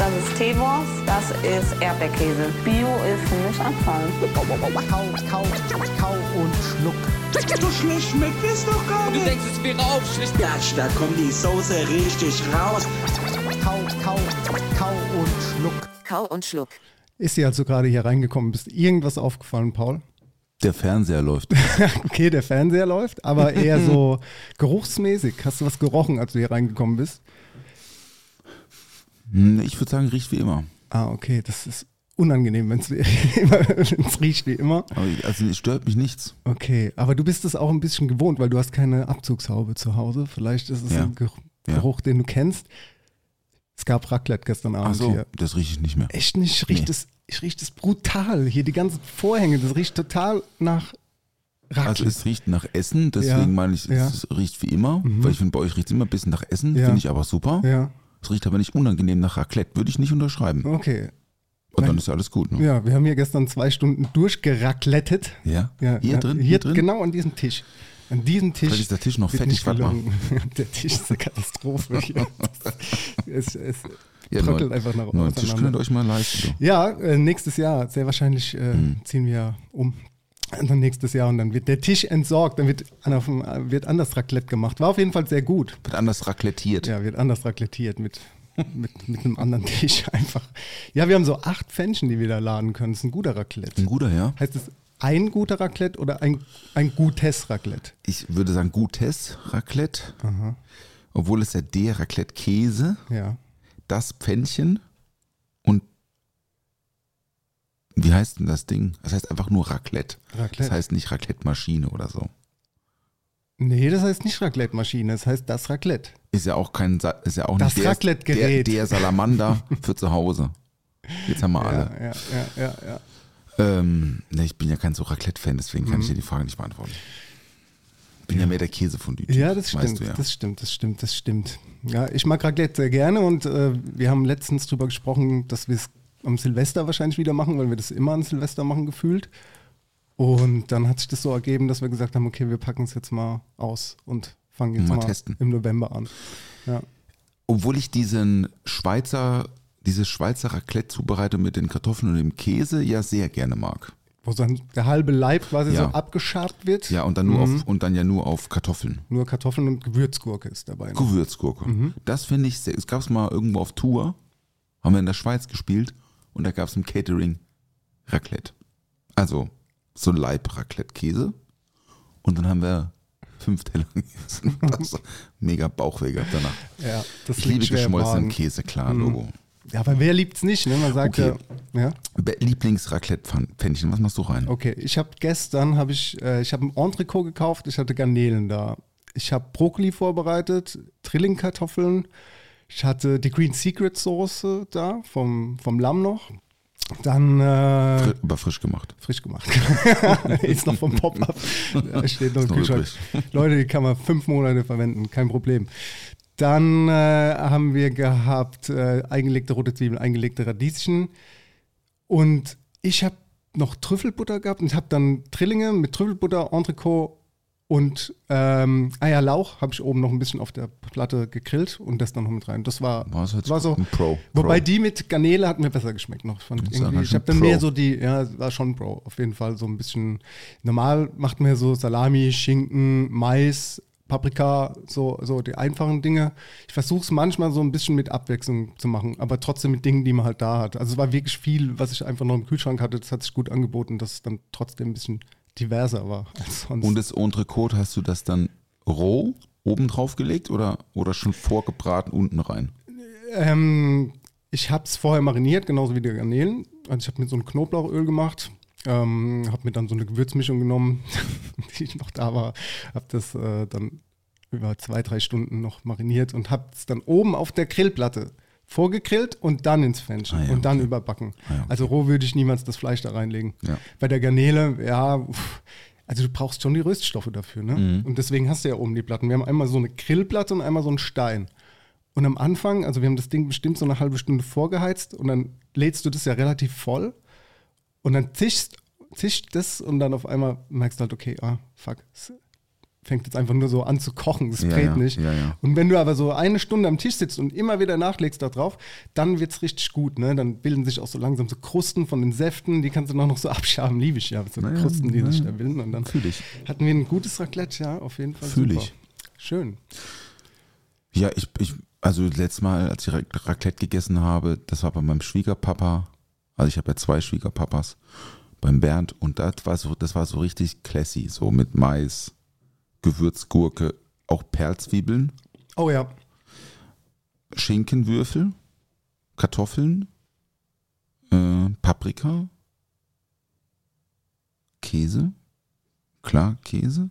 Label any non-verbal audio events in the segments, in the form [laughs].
das ist Teewurst, das ist Erdbeerkäse. Bio ist für mich Abfall. Kau, kau, kau und schluck. So schlecht schmeckt es doch gar nicht. denkst, es wäre aufschlicht. Gatsch, da kommt die Soße richtig raus. Kau, kau, kau und schluck. Kau und Schluck. Ist dir, als du gerade hier reingekommen bist, irgendwas aufgefallen, Paul? Der Fernseher läuft. [laughs] Okay, der Fernseher läuft, aber eher so [laughs] geruchsmäßig. Hast du was gerochen, als du hier reingekommen bist? Hm, Ich würde sagen, riecht wie immer. Ah, okay, das ist unangenehm, wenn es [laughs] riecht wie immer. Aber ich- also es stört mich nichts. Okay, aber du bist es auch ein bisschen gewohnt, weil du hast keine Abzugshaube zu Hause. Vielleicht ist es Ja. ein Geruch, Ja. Den du kennst. Es gab Raclette gestern Ach Abend so, hier. das rieche ich nicht mehr. Echt nicht? Riecht Nee. es, ich riecht es brutal. Hier die ganzen Vorhänge, das riecht total nach Raclette. Also es riecht nach Essen, deswegen Ja. meine ich, es riecht wie immer. Mhm. Weil ich finde, bei euch riecht es immer ein bisschen nach Essen, finde ich aber super. ja, Es riecht aber nicht unangenehm nach Raclette, würde ich nicht unterschreiben. okay. Und dann ist ja alles gut. Ne? Ja, wir haben hier gestern zwei Stunden durchgeraclettet. Ja? Ja, Hier ja, drin? Hier, Hier drin? Genau an diesem Tisch. An diesem Tisch. Vielleicht ist der Tisch noch fettig, warte mal. [laughs] Der Tisch ist eine Katastrophe. hier. [laughs] es es Ja, bröckelt einfach nach neuen Tisch könnt ihr euch mal leisten. Du. Ja, äh, nächstes Jahr, sehr wahrscheinlich äh, Mhm. ziehen wir um. Dann nächstes Jahr und dann wird der Tisch entsorgt, dann wird, dem- wird anders Raclette gemacht. War auf jeden Fall sehr gut. Wird anders raclettiert. Ja, wird anders raclettiert mit, mit, mit einem anderen Tisch [laughs] einfach. Ja, wir haben so acht Pfännchen, die wir da laden können. Das ist ein guter Raclette. Ein guter, ja. Heißt es ein guter Raclette oder ein, ein gutes Raclette? Ich würde sagen gutes Raclette. Obwohl es ja der Raclette-Käse, Ja. das Pfännchen und wie heißt denn das Ding? Das heißt einfach nur Raclette. Raclette. Das heißt nicht Raclette-Maschine oder so. Nee, das heißt nicht Raclette-Maschine, das heißt das Raclette. Ist ja auch kein, Sa- ist ja auch Das nicht der, Raclette-Gerät. der, der Salamander für zu Hause. Jetzt haben wir alle. Ja, ja, ja, ja, ja. Ähm, ne, ich bin ja kein so Raclette-Fan, deswegen kann ich dir die Frage nicht beantworten. Bin ja, mehr der Käsefondue. Ja, das stimmt, ja. das stimmt, das stimmt, das stimmt. Ja, ich mag Raclette sehr gerne und äh, wir haben letztens drüber gesprochen, dass wir es am Silvester wahrscheinlich wieder machen, weil wir das immer an Silvester machen gefühlt. Und dann hat sich das so ergeben, dass wir gesagt haben, okay, wir packen es jetzt mal aus und fangen jetzt Mal mal, testen. im November an. Ja. Obwohl ich diesen Schweizer, diese Schweizer Raclette-Zubereitung mit den Kartoffeln und dem Käse ja sehr gerne mag. Wo dann der halbe Leib quasi Ja. so abgeschabt wird. Ja, und dann nur Mhm. auf, und dann ja nur auf Kartoffeln. Nur Kartoffeln und Gewürzgurke ist dabei. noch. Gewürzgurke. Mhm. Das finde ich sehr. Es gab es mal irgendwo auf Tour, haben wir in der Schweiz gespielt und da gab es im Catering Raclette. Also so ein Leib Raclette-Käse. Und dann haben wir fünf Teller [laughs] gegessen. War mega Bauchweh gehabt danach. Ja, das ich liebe geschmolzenen. Käse, klar, Mhm. Logo. Ja, aber wer liebt's nicht? Ne? Man sagt Okay. ja, Lieblings-Raclette-Pfännchen, was machst du rein? Okay, ich habe gestern habe ich äh, ich habe ein Entrecot gekauft, ich hatte Garnelen da. Ich habe Brokkoli vorbereitet, Trillingkartoffeln. Ich hatte die Green Secret Soße da vom, vom Lamm noch. Dann äh, aber frisch gemacht. frisch gemacht. [laughs] ist noch vom Pop-up. [laughs] Da steht noch im. [laughs] Leute, die kann man fünf Monate verwenden, kein Problem. Dann äh, haben wir gehabt äh, eingelegte rote Zwiebeln, eingelegte Radieschen. Und ich habe noch Trüffelbutter gehabt und habe dann Trillinge mit Trüffelbutter, Entrecot und ähm, Eierlauch habe ich oben noch ein bisschen auf der Platte gegrillt und das dann noch mit rein. Das war, das war so. ein Pro. Wobei Pro. die mit Garnele hat mir besser geschmeckt noch. Ich habe dann Pro. mehr so die, ja, war schon Pro, auf jeden Fall so ein bisschen. Normal macht man ja so Salami, Schinken, Mais, Paprika, so, so die einfachen Dinge. Ich versuche es manchmal so ein bisschen mit Abwechslung zu machen, aber trotzdem mit Dingen, die man halt da hat. Also es war wirklich viel, was ich einfach noch im Kühlschrank hatte. Das hat sich gut angeboten, dass es dann trotzdem ein bisschen diverser war als sonst. Und das Entrecot, hast du das dann roh oben drauf gelegt oder, oder schon vorgebraten unten rein? Ähm, ich habe es vorher mariniert, genauso wie die Garnelen. Also ich habe mir so ein Knoblauchöl gemacht, Ähm, habe mir dann so eine Gewürzmischung genommen, [laughs] die ich noch da war. Habe das äh, dann über zwei, drei Stunden noch mariniert und habe es dann oben auf der Grillplatte vorgegrillt und dann ins Fenchel Ah ja, und dann okay. überbacken. Ah ja, okay. Also roh würde ich niemals das Fleisch da reinlegen. Ja. Bei der Garnele, ja, also du brauchst schon die Röststoffe dafür. Ne? Mhm. Und deswegen hast du ja oben die Platten. Wir haben einmal so eine Grillplatte und einmal so einen Stein. Und am Anfang, also wir haben das Ding bestimmt so eine halbe Stunde vorgeheizt und dann lädst du das ja relativ voll und dann zischst, zischt das und dann auf einmal merkst du halt, okay, ah, fuck, fängt jetzt einfach nur so an zu kochen, es brät ja, nicht. ja, ja. Und wenn du aber so eine Stunde am Tisch sitzt und immer wieder nachlegst da drauf, dann wird es richtig gut. Ne? Dann bilden sich auch so langsam so Krusten von den Säften, die kannst du noch, noch so [laughs] abschaben, liebe ich ja. So Na ja, Krusten, die na sich da bilden. Und dann Fühl ich. hatten wir ein gutes Raclette, ja, auf jeden Fall. Fühl ich. Schön. Ja, ich, ich, also letztes Mal, als ich Ra- Raclette gegessen habe, das war bei meinem Schwiegerpapa. Also ich habe ja zwei Schwiegerpapas. Beim Bernd und das war so, das war so richtig classy, so mit Mais, Gewürzgurke, auch Perlzwiebeln, Oh ja. Schinkenwürfel, Kartoffeln, äh, Paprika, Käse, klar, Käse.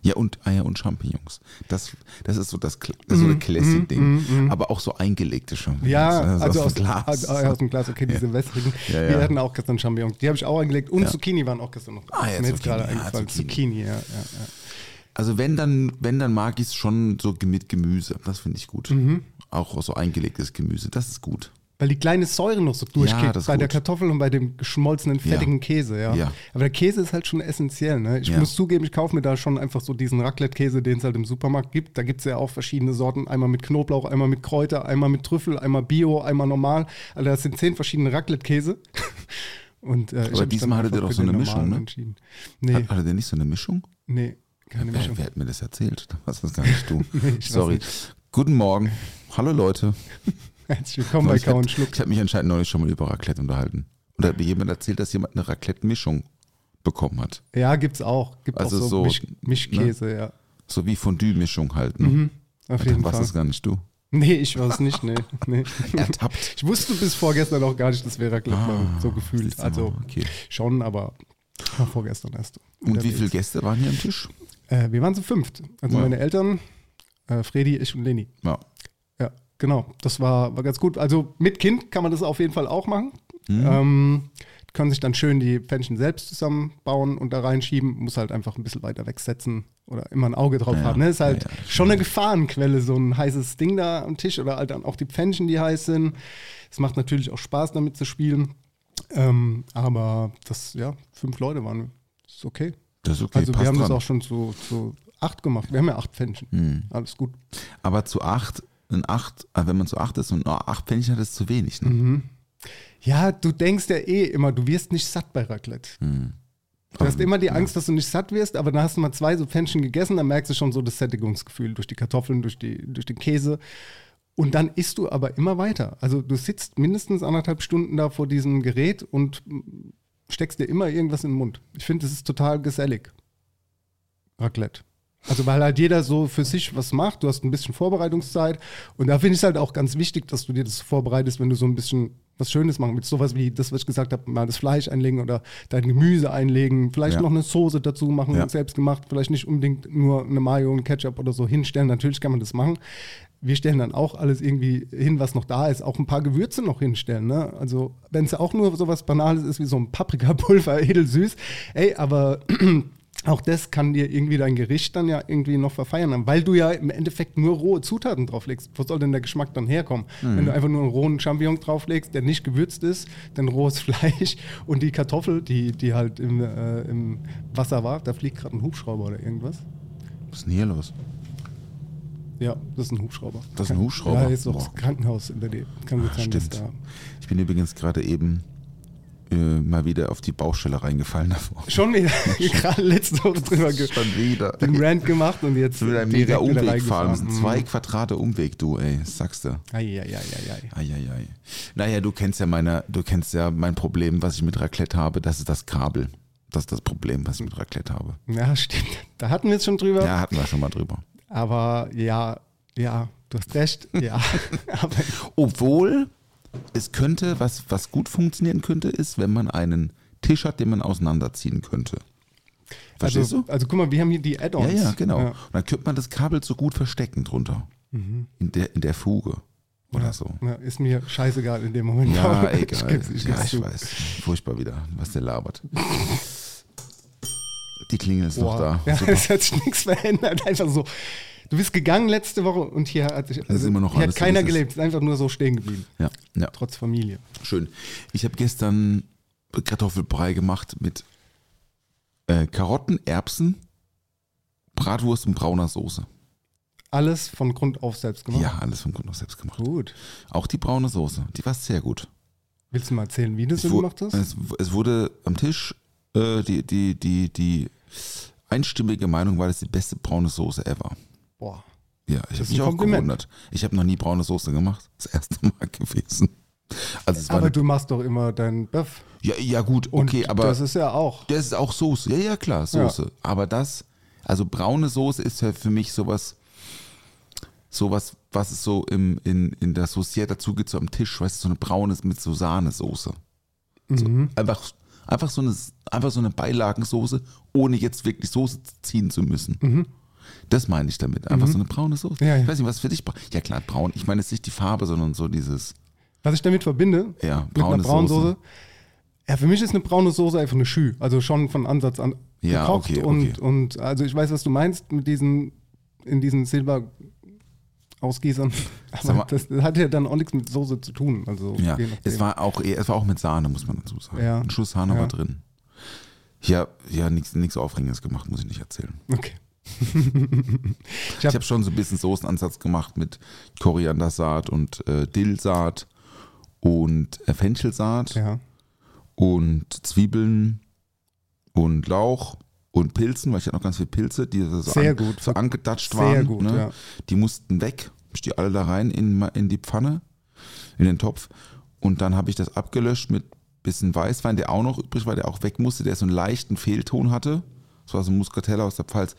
Ja, und Eier und Champignons. Das, das ist so das, das so Mhm, ein Classy-Ding. mhm, mhm. Aber auch so eingelegte Champignons. Ja, also, aus, dem Glas. Also, ah, ja, aus dem Glas, okay, diese wässrigen. Ja, Wir ja. hatten auch gestern Champignons. Die habe ich auch eingelegt. Und Ja. Zucchini waren auch gestern noch. Ah, ja, mir jetzt Zucchini, gerade ja, eingefallen. Zucchini. Zucchini, ja, ja, ja. Also wenn dann, wenn dann mag ich es schon so mit Gemüse. Das finde ich gut. Mhm. Auch so eingelegtes Gemüse. Das ist gut. Weil die kleine Säure noch so das ist bei der gut. Kartoffel und bei dem geschmolzenen, Ja. fettigen Käse, ja. Ja. Aber der Käse ist halt schon essentiell, ne? Ich Ja. muss zugeben, ich kaufe mir da schon einfach so diesen Raclette-Käse, den es halt im Supermarkt gibt. Da gibt es ja auch verschiedene Sorten. Einmal mit Knoblauch, einmal mit Kräuter, einmal mit Trüffel, einmal Bio, einmal normal. Also das sind zehn verschiedene Raclette-Käse. [laughs] Und, äh, Aber diesmal ihr einfach doch so eine Mischung, ne? Entschieden. Nee, Hat, hatte der nicht so eine Mischung? nee, keine wer, wer hat mir das erzählt? Das ist gar nicht du. [laughs] Nee, Sorry. nicht. Guten Morgen. Hallo Leute. [laughs] Herzlich willkommen bei ich Kau und hab- Schluck. ich habe mich anscheinend neulich schon mal über Raclette unterhalten. Und da hat mir jemand erzählt, dass jemand eine Raclette-Mischung bekommen hat. Ja, gibt's auch. Gibt Also auch so, so, Misch Mischkäse, ja. So wie Fondue-Mischung halt. Ne? Mhm, auf Dann jeden warst Fall. es gar nicht du. Nee, ich war es nicht, nee. nee. [laughs] Ertappt. Ich wusste bis vorgestern auch gar nicht, das wäre Raclette Ah, so gefühlt. Also okay. schon, aber vorgestern erst. Und wie viele Gäste waren hier am Tisch? Äh, wir waren zu fünft. Also Ja. meine Eltern, äh, Fredi, ich und Leni. Ja. Ja, genau. Das war, war ganz gut. Also mit Kind kann man das auf jeden Fall auch machen. Mhm. Ähm, können sich dann schön die Pfännchen selbst zusammenbauen und da reinschieben. Muss halt einfach ein bisschen weiter wegsetzen oder immer ein Auge drauf Ja, haben. Ne? Ist halt ja, schon eine Gefahrenquelle, so ein heißes Ding da am Tisch oder halt dann auch die Pfännchen, die heiß sind. Es macht natürlich auch Spaß, damit zu spielen. Ähm, aber das, ja, fünf Leute waren. Ist okay. Das ist okay, also wir haben das dran. auch schon zu, zu acht gemacht. Wir haben ja acht Pfännchen. Mhm. Alles gut. Aber zu acht, ein acht, äh, wenn man zu acht ist und nur acht Pfennchen hat, ist zu wenig. Ne? Mhm. Ja, du denkst ja eh immer, du wirst nicht satt bei Raclette. Mhm. Du hast immer die Angst, dass du nicht satt wirst, aber dann hast du mal zwei so Pfännchen gegessen, dann merkst du schon so das Sättigungsgefühl durch die Kartoffeln, durch, die, durch den Käse. Und dann isst du aber immer weiter. Also du sitzt mindestens anderthalb Stunden da vor diesem Gerät und steckst dir immer irgendwas in den Mund. Ich finde, das ist total gesellig. Raclette. Also weil halt jeder so für sich was macht, du hast ein bisschen Vorbereitungszeit und da finde ich es halt auch ganz wichtig, dass du dir das vorbereitest, wenn du so ein bisschen was Schönes machen willst. Sowas wie das, was ich gesagt habe, mal das Fleisch einlegen oder dein Gemüse einlegen, vielleicht Ja. noch eine Soße dazu machen, Ja. selbst gemacht, vielleicht nicht unbedingt nur eine Mayo und Ketchup oder so hinstellen. Natürlich kann man das machen. Wir stellen dann auch alles irgendwie hin, was noch da ist. Auch ein paar Gewürze noch hinstellen. Ne? Also, wenn es auch nur sowas Banales ist wie so ein Paprikapulver, [laughs] edelsüß. Ey, aber [clears throat] auch das kann dir irgendwie dein Gericht dann ja irgendwie noch verfeiern, weil du ja im Endeffekt nur rohe Zutaten drauflegst. Wo soll denn der Geschmack dann herkommen? Wenn du einfach nur einen rohen Champignon drauflegst, der nicht gewürzt ist, dann rohes [laughs] Fleisch und die Kartoffel, die, die halt im, äh, im Wasser war, da fliegt gerade ein Hubschrauber oder irgendwas. Was ist denn hier los? Ja, das ist ein Hubschrauber. Das ist ein Hubschrauber? Ja, ist doch Boah. das Krankenhaus in der Nähe. Kann gut sein, dass da. Ich bin übrigens gerade eben äh, mal wieder auf die Baustelle reingefallen davor. Schon wieder, [laughs] gerade letzte Woche drüber ge Schon wieder. den Rant gemacht und jetzt wieder ein mega Umweg fahren müssen. Zwei Quadrate Umweg, du, ey, das sagst du. Eieieiei. Eieiei. Naja, du kennst ja meine, du kennst ja mein Problem, was ich mit Raclette habe, das ist das Kabel. Das ist das Problem, was ich mit Raclette habe. Ja, stimmt. Da hatten wir es schon drüber. Ja, hatten wir schon mal drüber. Aber ja, ja, du hast recht. Ja, [laughs] Obwohl es könnte, was, was gut funktionieren könnte, ist, wenn man einen Tisch hat, den man auseinanderziehen könnte. Verstehst also, du? Also guck mal, wir haben hier die Ja, Add-ons. ja, genau. Ja. Und dann könnte man das Kabel so gut verstecken drunter. In, der, in der Fuge oder so. Ja, ist mir scheißegal in dem Moment. Ja, [laughs] egal. Ich geb's, ich ja, ich weiß. Furchtbar wieder, was der labert. [laughs] Die Klingel ist Boah. noch da. [laughs] Ja, Super. es hat sich nichts verändert. Einfach so. Du bist gegangen letzte Woche und hier hat, sich- ist immer noch hier alles hat so, keiner wie es ist. gelebt. Ist einfach nur so stehen geblieben. Ja, ja. Trotz Familie. Schön. Ich habe gestern Kartoffelbrei gemacht mit äh, Karotten, Erbsen, Bratwurst und brauner Soße. Alles von Grund auf selbst gemacht. Ja, alles vom Grund auf selbst gemacht. Gut. Auch die braune Soße, die war sehr gut. Willst du mal erzählen, wie du so gemacht hast? es, es wurde am Tisch äh, die, die, die, die einstimmige Meinung war, das ist die beste braune Soße ever. Boah. Ja, ich habe mich auch gewundert. Ich habe noch nie braune Soße gemacht. Das erste [laughs] Mal gewesen. Also Aber du machst doch immer deinen Böff. ja, ja gut, Und okay, aber das ist ja auch. das ist auch Soße. Ja, ja, klar, Soße. Aber das, also braune Soße ist ja für mich sowas, sowas, was es so im, in, in der Saucier dazu gibt, so am Tisch, weißt du, so eine braune mit so Sahnesoße. So, Mhm. einfach, einfach, so eine, einfach so eine Beilagensoße, ohne jetzt wirklich Soße ziehen zu müssen. Das meine ich damit. Einfach so eine braune Soße. Mhm. Ja, ja. Ich weiß nicht, was für dich bra- Ja klar, braun. Ich meine jetzt nicht die Farbe, sondern so dieses. Was ich damit verbinde, Ja, mit einer braune braunen Soße. Soße. Ja, für mich ist eine braune Soße einfach eine Schü. Also schon von Ansatz an Ja, gekocht. okay, und, okay. und also ich weiß, was du meinst mit diesen, in diesen Silber Ausgießern. Sag mal- Aber das hat ja dann auch nichts mit Soße zu tun. Also Ja, es war auch eher, es war auch mit Sahne, muss man dazu sagen. Ja. Ein Schuss Sahne Ja. war drin. Ja, ja, nichts Aufregendes gemacht, muss ich nicht erzählen. Okay. [laughs] Ich habe schon so ein bisschen Soßenansatz gemacht mit Koriandersaat und äh, Dillsaat und äh, Fenchelsaat Ja. und Zwiebeln und Lauch und Pilzen, weil ich hatte noch ganz viele Pilze, die so, Sehr an, gut. so angedatscht Sehr waren. gut, ne? ja. Die mussten weg. Ich die alle da rein in, in die Pfanne, in den Topf. Und dann habe ich das abgelöscht mit bisschen Weißwein, der auch noch übrig war, der auch weg musste, der so einen leichten Fehlton hatte. Das war so ein Muscatella aus der Pfalz.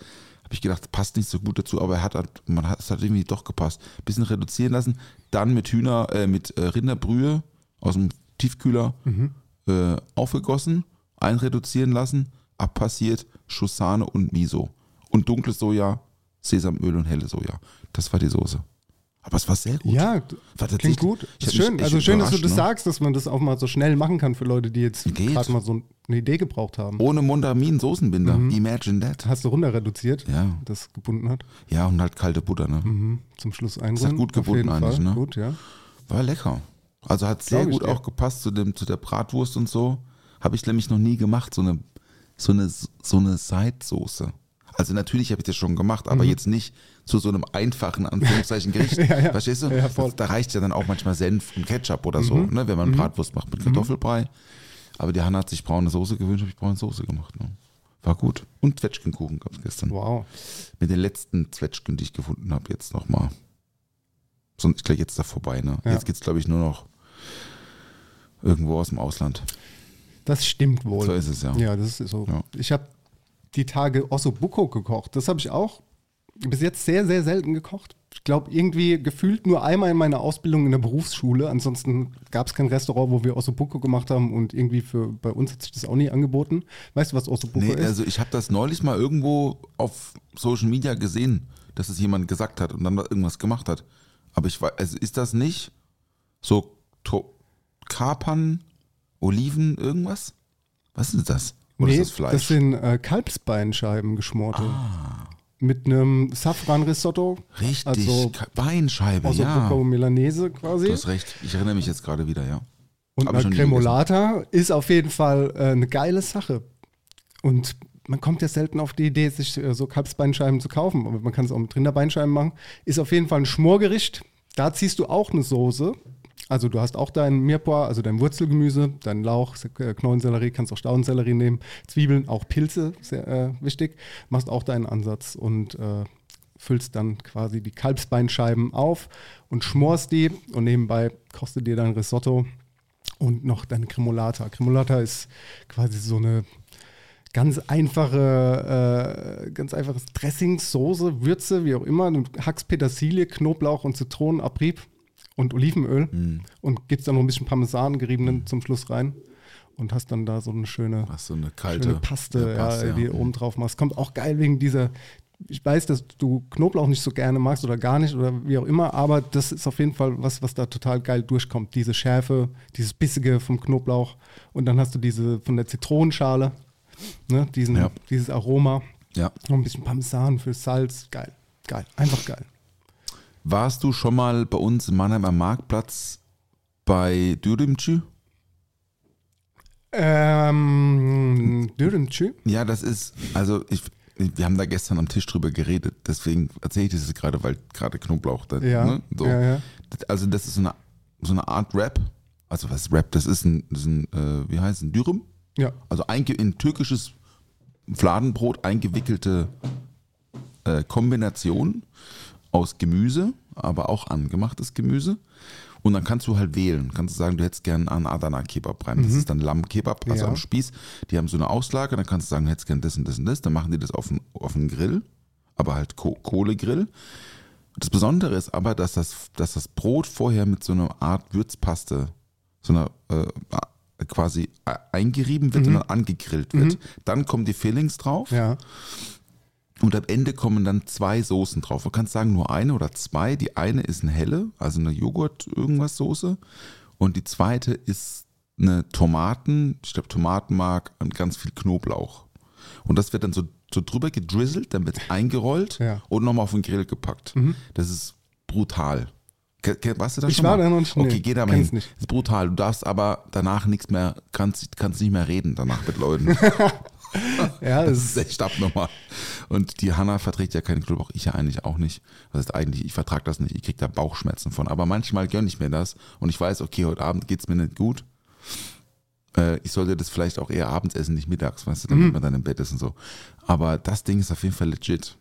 Habe ich gedacht, passt nicht so gut dazu, aber er hat, halt- man hat, es hat irgendwie doch gepasst. Bisschen reduzieren lassen, dann mit Hühner, äh, mit äh, Rinderbrühe aus dem Tiefkühler äh, aufgegossen, einreduzieren lassen, abpassiert, Schuss Sahne und Miso. Und dunkles Soja, Sesamöl und helle Soja. Das war die Soße. Aber es war sehr gut. Ja, War klingt gut. Ist schön. Also schön, dass du das ne? sagst, dass man das auch mal so schnell machen kann für Leute, die jetzt gerade mal so eine Idee gebraucht haben. Ohne Mondamin Soßenbinder. Imagine that. Hast du runter reduziert, Ja. das gebunden hat. Ja, und halt kalte Butter, ne? Mhm. Zum Schluss einrühren. hat gut gebunden eigentlich, Fall. ne? Gut, ja. War lecker. Also hat sehr gut auch gepasst zu, dem, zu der Bratwurst und so. Habe ich nämlich noch nie gemacht, so eine, so eine, so eine Seitsoße. Also natürlich habe ich das schon gemacht, aber jetzt nicht zu so einem einfachen, Anführungszeichen, Gericht. Mhm. [laughs] Ja, ja. Verstehst du? Ja. Mhm. Das, da reicht ja dann auch manchmal Senf und Ketchup oder so, ne, wenn man Bratwurst macht mit Kartoffelbrei. Aber die Hanna hat sich braune Soße gewünscht, habe ich braune Soße gemacht. Ne? War gut. Und Zwetschgenkuchen gab es gestern. Wow. Mit den letzten Zwetschgen, die ich gefunden habe, jetzt nochmal. Sonst gleich jetzt da vorbei, ne? Jetzt geht's, glaube ich, nur noch irgendwo aus dem Ausland. Das stimmt wohl. So ist es ja. Ja, das ist so. Ja. Ich habe die Tage Ossobuco gekocht. Das habe ich auch bis jetzt sehr, sehr selten gekocht. Ich glaube, irgendwie gefühlt nur einmal in meiner Ausbildung in der Berufsschule. Ansonsten gab es kein Restaurant, wo wir Ossobuco gemacht haben und irgendwie für bei uns hat sich das auch nie angeboten. Weißt du, was Ossobuco Nee, ist? also ich habe das neulich mal irgendwo auf Social Media gesehen, dass es jemand gesagt hat und dann irgendwas gemacht hat. Aber ich weiß, also ist das nicht so Kapern, Oliven, irgendwas? Was ist das? Oder nee, ist das Fleisch? das sind äh, Kalbsbeinscheiben geschmorte. Mit einem Safran-Risotto. Richtig, Also Beinscheibe, Ossobuco ja. Milanese quasi. Du hast recht. Ich erinnere mich jetzt gerade wieder, ja. Und Hab eine Cremolata ist auf jeden Fall äh, eine geile Sache. Und man kommt ja selten auf die Idee, sich äh, so Kalbsbeinscheiben zu kaufen, aber man kann es auch mit Rinderbeinscheiben machen. Ist auf jeden Fall ein Schmorgericht. Da ziehst du auch eine Soße. Also du hast auch dein Mirepoix, also dein Wurzelgemüse, dein Lauch, äh, Knollensellerie, kannst auch Staudensellerie nehmen, Zwiebeln, auch Pilze, sehr äh, wichtig. Machst auch deinen Ansatz und äh, füllst dann quasi die Kalbsbeinscheiben auf und schmorst die und nebenbei kochst du dir dein Risotto und noch deine Cremolata. Cremolata ist quasi so eine ganz einfache, äh, ganz einfaches Dressing, Soße, Würze, wie auch immer. Du hackst Petersilie, Knoblauch und Zitronenabrieb und Olivenöl und gibst dann noch ein bisschen Parmesan geriebenen zum Schluss rein. und hast dann da so eine schöne, Hast du eine kalte schöne Paste, Paste, ja, die du Mhm. oben drauf machst. Kommt auch geil wegen dieser, ich weiß, dass du Knoblauch nicht so gerne magst oder gar nicht oder wie auch immer, aber das ist auf jeden Fall was, was da total geil durchkommt. Diese Schärfe, dieses Bissige vom Knoblauch und dann hast du diese von der Zitronenschale, ne, diesen, Ja. dieses Aroma. Ja. Noch ein bisschen Parmesan für Salz. Geil, geil, einfach geil. Warst du schon mal bei uns in Mannheim am Marktplatz bei Dürümcü? Ähm, Dürümcü? Ja, das ist, also ich, wir haben da gestern am Tisch drüber geredet, deswegen erzähle ich das jetzt gerade, weil gerade Knoblauch da, Ja, ne, so. ja, ja. Also das ist so eine, so eine Art Rap, also was ist Rap, das ist ein, das ist ein äh, wie heißt es, ein Dürüm? Ja. Also einge in türkisches Fladenbrot eingewickelte äh, Kombination aus Gemüse, aber auch angemachtes Gemüse. Und dann kannst du halt wählen. Kannst du sagen, du hättest gern einen Adana Kebab rein. Das ist dann Lamm-Kebab, also Ja. am Spieß. Die haben so eine Auslage. Dann kannst du sagen, du hättest gern das und das und das. Dann machen die das auf den, auf Grill, aber halt Ko Kohlegrill. Das Besondere ist aber, dass das, dass das Brot vorher mit so einer Art Würzpaste, so einer äh, quasi e- eingerieben wird und dann angegrillt wird. Dann kommen die Fillings drauf Ja. Und am Ende kommen dann zwei Soßen drauf. Du kannst sagen nur eine oder zwei. Die eine ist eine helle, also eine Joghurt-Irgendwas-Soße. Und die zweite ist eine Tomaten, ich glaube Tomatenmark und ganz viel Knoblauch. Und das wird dann so, so drüber gedrizzelt, dann wird es eingerollt Ja. Mhm. und nochmal auf den Grill gepackt. Das ist brutal. Warst du da Ich schon war mal? da noch nicht, Okay, nee, geh da mal hin. nicht. Das ist brutal. Du darfst aber danach nichts mehr, kannst, kannst nicht mehr reden danach mit Leuten. [laughs] [laughs] Ja, Das das ist echt abnormal. Und die Hanna verträgt ja keinen Knoblauch, ich ja eigentlich auch nicht. Das heißt eigentlich, ich vertrage das nicht, ich kriege da Bauchschmerzen von. Aber manchmal gönne ich mir das und ich weiß, okay, heute Abend geht es mir nicht gut. Äh, ich sollte das vielleicht auch eher abends essen, nicht mittags, weißt du, damit Mhm. man dann im Bett ist und so. Aber das Ding ist auf jeden Fall legit.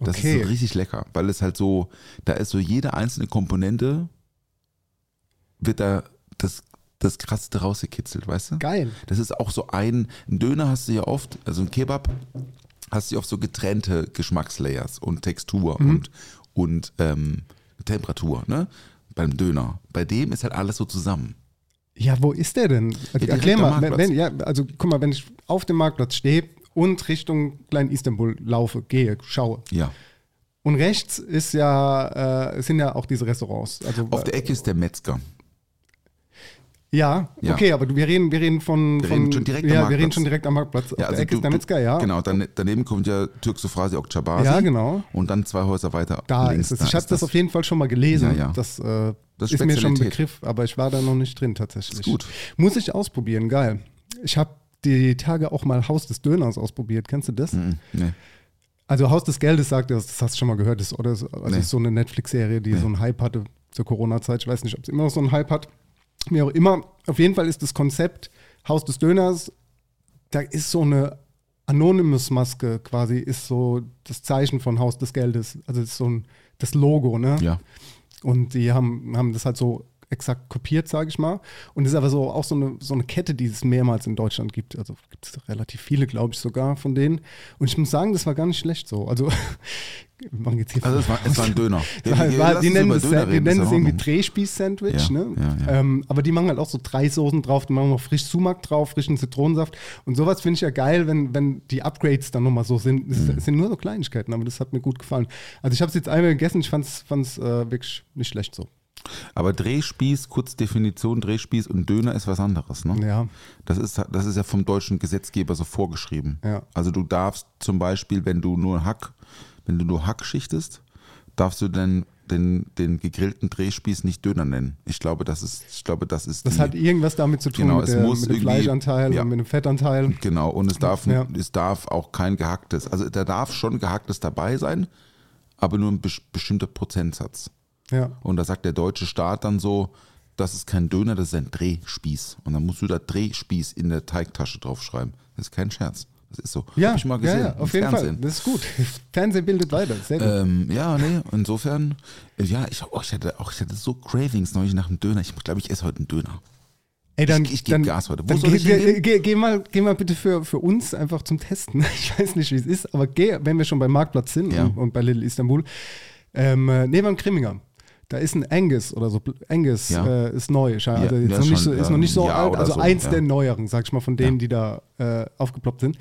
Das Okay. ist so richtig lecker, weil es halt so, da ist so jede einzelne Komponente, wird da das, das Krasseste rausgekitzelt, weißt du? geil. Das ist auch so ein, ein Döner hast du ja oft, also ein Kebab hast du ja oft so getrennte Geschmackslayers und Textur Mhm. und, und ähm, Temperatur, ne? Beim Döner. Bei dem ist halt alles so zusammen. Ja, wo ist der denn? direkt Erklär mal, wenn, wenn, ja, also guck mal, wenn ich auf dem Marktplatz stehe und Richtung Klein Istanbul laufe, gehe, schaue. Ja. Und rechts ist ja, äh, sind ja auch diese Restaurants. Also, Auf der Ecke ist der Metzger. Ja, Ja. okay, aber wir reden, wir reden von, Wir von reden schon direkt am ja, wir Marktplatz. reden schon direkt am Marktplatz. Auf der Ecke du- ist der Metzger, ja. Genau, dann, daneben kommt ja Türk Sofrasi Okçabasi. Ja, genau. Und dann zwei Häuser weiter Da links. ist es. Ich habe das auf jeden Fall schon mal gelesen. Ja, ja. Das, äh, Das ist mir schon ein. Begriff, aber ich war da noch nicht drin tatsächlich. Ist gut. Muss ich ausprobieren, geil. Ich habe die Tage auch mal Haus des Döners ausprobiert. Kennst du das? Mhm, nee. Also Haus des Geldes sagt er, das hast du schon mal gehört, ist, oder? so- Also Nee. ist so eine Netflix-Serie, die Nee. so einen Hype hatte zur Corona-Zeit. Ich weiß nicht, ob es immer noch so einen Hype hat. Wie auch immer. Auf jeden Fall ist das Konzept Haus des Döners, da ist so eine Anonymous-Maske quasi, ist so das Zeichen von Haus des Geldes. Also ist so ein, das Logo, ne? Ja. Und die haben, haben das halt so exakt kopiert, sage ich mal. Und das ist aber so auch so eine, so eine Kette, die es mehrmals in Deutschland gibt. Also gibt es relativ viele, glaube ich, sogar von denen. Und ich muss sagen, das war gar nicht schlecht so. Also, [laughs] wir machen jetzt hier Also es war, es war ein Döner. [laughs] Es war- Ja, war- die nennen es, Döner die reden, nennen es irgendwie. Drehspieß-Sandwich, Ja, ne? ja, ja. Ähm, aber die machen halt auch so drei Soßen drauf, die machen noch frisch Sumak drauf, frischen Zitronensaft. Und sowas finde ich ja geil, wenn, wenn die Upgrades dann nochmal so sind. Es Mhm. es sind nur so Kleinigkeiten, aber das hat mir gut gefallen. Also ich habe es jetzt einmal gegessen, ich fand es äh, wirklich nicht schlecht so. Aber Drehspieß, kurz Definition, Drehspieß und Döner ist was anderes, ne? Ja. Das ist, das ist ja vom deutschen Gesetzgeber so vorgeschrieben. Ja. Also du darfst zum Beispiel, wenn du nur Hack, wenn du nur Hack schichtest, darfst du den, den, den gegrillten Drehspieß nicht Döner nennen. Ich glaube, das ist, ich glaube, das ist Das die, hat irgendwas damit zu tun Genau, mit, es der, muss mit dem Fleischanteil ja. und mit dem Fettanteil. Genau, und es darf, Ja. es darf auch kein gehacktes, also da darf schon gehacktes dabei sein, aber nur ein bes- bestimmter Prozentsatz. Ja. Und da sagt der deutsche Staat dann so, das ist kein Döner, das ist ein Drehspieß. Und dann musst du da Drehspieß in der Teigtasche draufschreiben. Das ist kein Scherz. Das ist so. Ja, Hab ich mal gesehen. ja, auf jeden Fernsehen. Fall. Das ist gut. [laughs] Fernsehen bildet weiter. Sehr gut. Ähm, ja, nee, insofern, ja, ich, oh, ich, hatte auch, ich hatte so Cravings neulich nach einem Döner. Ich glaube, ich esse heute einen Döner. Ey, dann, ich- ich geb dann, Gas heute. Wo soll geh, ich geh, geh, mal, geh mal bitte für, für uns einfach zum Testen. [laughs] Ich weiß nicht, wie es ist, aber geh, wenn wir schon beim Marktplatz sind Ja. und, und bei Little Istanbul, ähm, äh, nee, beim Grimminger. Da ist ein Angus oder so. Angus Ja. äh, ist neu. Also Ja, ja, noch schon, so, ist noch nicht so alt. Also so, eins der neueren, sag ich mal, von denen, die da äh, aufgeploppt sind.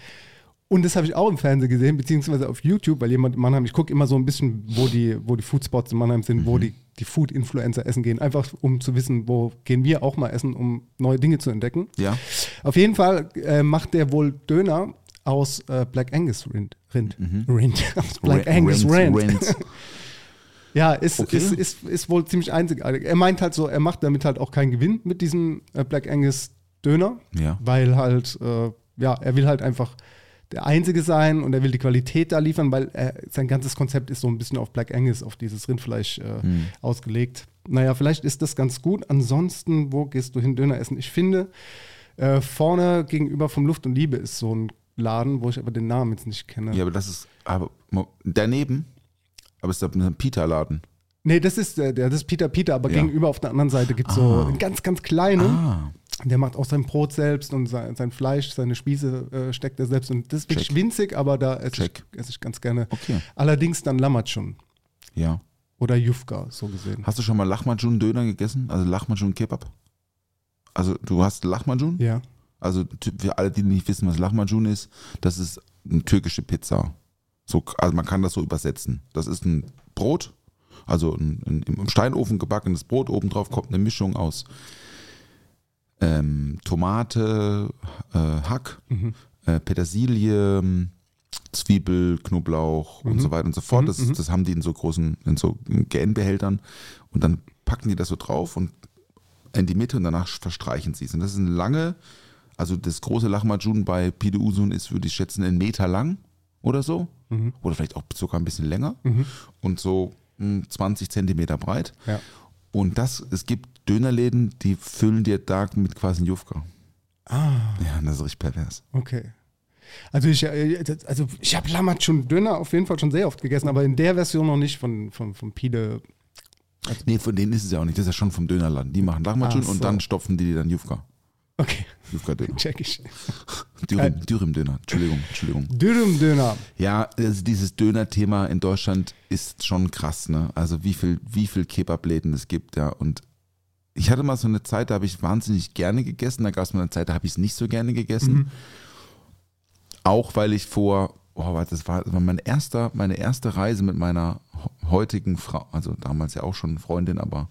Und das habe ich auch im Fernsehen gesehen, beziehungsweise auf YouTube, weil jemand in Mannheim, ich gucke immer so ein bisschen, wo die, wo die Foodspots in Mannheim sind, Mhm. wo die, die Food-Influencer essen gehen. Einfach um zu wissen, wo gehen wir auch mal essen, um neue Dinge zu entdecken. Ja. Auf jeden Fall äh, macht der wohl Döner aus äh, Black Angus Rind. Rind. Rind. [laughs] aus Black Ra- Angus Rinds, Rind. [laughs] Ja, ist, Okay. ist, ist, ist wohl ziemlich einzigartig. Er meint halt so, er macht damit halt auch keinen Gewinn mit diesem äh, Black Angus Döner, Ja. weil halt, äh, ja, er will halt einfach der Einzige sein und er will die Qualität da liefern, weil er, sein ganzes Konzept ist so ein bisschen auf Black Angus, auf dieses Rindfleisch äh, Hm. ausgelegt. Naja, vielleicht ist das ganz gut. Ansonsten, wo gehst du hin Döner essen? Ich finde, äh, vorne gegenüber vom Luft und Liebe ist so ein Laden, wo ich aber den Namen jetzt nicht kenne. Ja, aber das ist, aber daneben, aber ist da ein Peter-Laden. Nee, das ist der, der das ist Peter Peter, aber Ja. gegenüber auf der anderen Seite gibt es so einen ganz, ganz kleinen. Ah, Der macht auch sein Brot selbst und sein, sein Fleisch, seine Spieße äh, steckt er selbst. Und das ist wirklich winzig, aber da esse ich, esse ich ganz gerne. okay. Allerdings dann Lammatschun Ja. oder Jufka, so gesehen. Hast du schon mal Lachmajun-Döner gegessen? Also Lachmajun-Kebab? Also du hast Lachmajun? Ja. Also für alle, die nicht wissen, was Lahmacun ist, das ist eine türkische Pizza. So, also man kann das so übersetzen. Das ist ein Brot, also ein, ein im Steinofen gebackenes Brot. Obendrauf kommt eine Mischung aus ähm, Tomate, äh, Hack, äh, Petersilie, Zwiebel, Knoblauch und so weiter und so fort. Das, das haben die in so großen, in so GN-Behältern und dann packen die das so drauf und in die Mitte und danach verstreichen sie es. Und das ist eine lange, also das große Lahmacun bei Pide Usun ist, würde ich schätzen, einen Meter lang oder so. Oder vielleicht auch sogar ein bisschen länger. Und so mh, 20 Zentimeter breit. Ja. Und das, es gibt Dönerläden, die füllen dir da mit quasi Jufka. Ah, Ja, das ist richtig pervers. okay. Also ich, äh, also ich habe Lammatschun Döner auf jeden Fall schon sehr oft gegessen, aber in der Version noch nicht von, von, von Pide. Nee, von denen ist es ja auch nicht. Das ist ja schon vom Dönerladen. Die machen Lahmacun Ach so. und dann stopfen die dir dann Jufka. Okay, Jufka-Döner. check ich. Dürüm, Dürüm-Döner. Entschuldigung, Entschuldigung. Dürüm Döner. Ja, also dieses Döner-Thema in Deutschland ist schon krass, ne? Also wie viel, wie viel Kebabläden es gibt, ja. Und ich hatte mal so eine Zeit, da habe ich wahnsinnig gerne gegessen. Da gab es mal eine Zeit, da habe ich es nicht so gerne gegessen. Auch weil ich vor, oh, warte, das war, das war mein erster, meine erste Reise mit meiner heutigen Frau, also damals ja auch schon Freundin, aber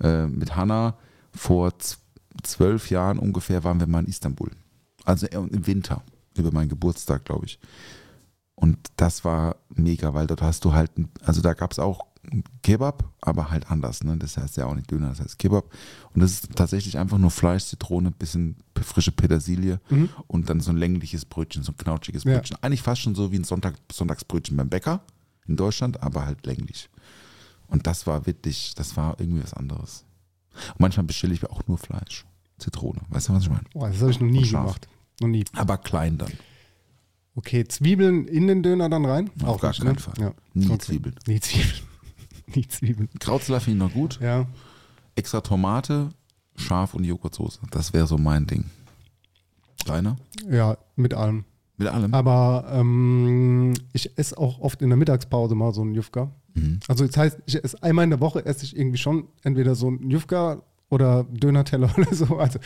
äh, mit Hanna vor z- zwölf Jahren ungefähr waren wir mal in Istanbul. Also im Winter, über meinen Geburtstag, glaube ich. Und das war mega, weil dort hast du halt, also da gab es auch Kebab, aber halt anders. Ne? Das heißt ja auch nicht Döner, das heißt Kebab. Und das ist tatsächlich einfach nur Fleisch, Zitrone, bisschen frische Petersilie und dann so ein längliches Brötchen, so ein knautschiges Ja. Brötchen. Eigentlich fast schon so wie ein Sonntag, Sonntagsbrötchen beim Bäcker in Deutschland, aber halt länglich. Und das war wirklich, das war irgendwie was anderes. Und manchmal bestelle ich mir auch nur Fleisch, Zitrone. Weißt du, was ich meine? Boah, das habe ich noch nie gemacht. Noch nie. Aber klein dann. Okay, Zwiebeln in den Döner dann rein? Auf gar nicht, keinen ne? Fall. Ja. Nie Okay. Zwiebeln. Nie Zwiebeln. [laughs] nie Zwiebeln. Krautsalat finde ich noch gut. Ja. Extra Tomate, Schaf und Joghurtsoße. Das wäre so mein Ding. Deiner? Ja, mit allem. Mit allem? Aber ähm, ich esse auch oft in der Mittagspause mal so einen Jufka. Mhm. Also das heißt, ich esse einmal in der Woche esse ich irgendwie schon entweder so einen Jufka oder Döner-Teller [laughs] oder so. Also,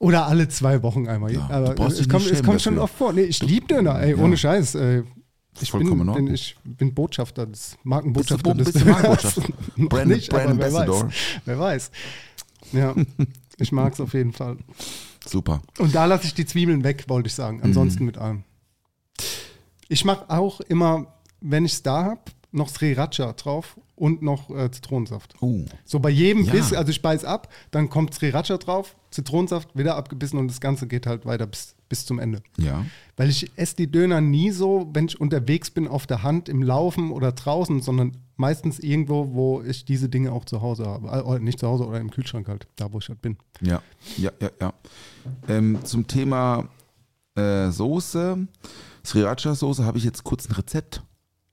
oder alle zwei Wochen einmal. Ja, Aber es kommt, es kommt schon oft vor. Nee, ich liebe Döner, ey, ohne Scheiß. Ey. Ich bin, Vollkommen in bin, Ordnung. ich bin Botschafter, des Markenbotschafter Bist du- des Markenbotschafter? [laughs] Brand- nicht, Brand Ambassador. weiß. Wer weiß. Ja, ich mag es auf jeden Fall. Super. Und da lasse ich die Zwiebeln weg, wollte ich sagen. Ansonsten Mhm. mit allem. Ich mache auch immer, wenn ich es da habe, noch Sriracha drauf und noch äh, Zitronensaft. Oh. So bei jedem Ja. Biss, also ich beiß ab, dann kommt Sriracha drauf, Zitronensaft, wieder abgebissen und das Ganze geht halt weiter bis, bis zum Ende. Ja. Weil ich esse die Döner nie so, wenn ich unterwegs bin auf der Hand, im Laufen oder draußen, sondern meistens irgendwo, wo ich diese Dinge auch zu Hause habe. Oder nicht zu Hause oder im Kühlschrank halt, da wo ich halt bin. Ja, ja, ja, ja. Ähm, zum Thema äh, Soße, Sriracha-Soße, habe ich jetzt kurz ein Rezept.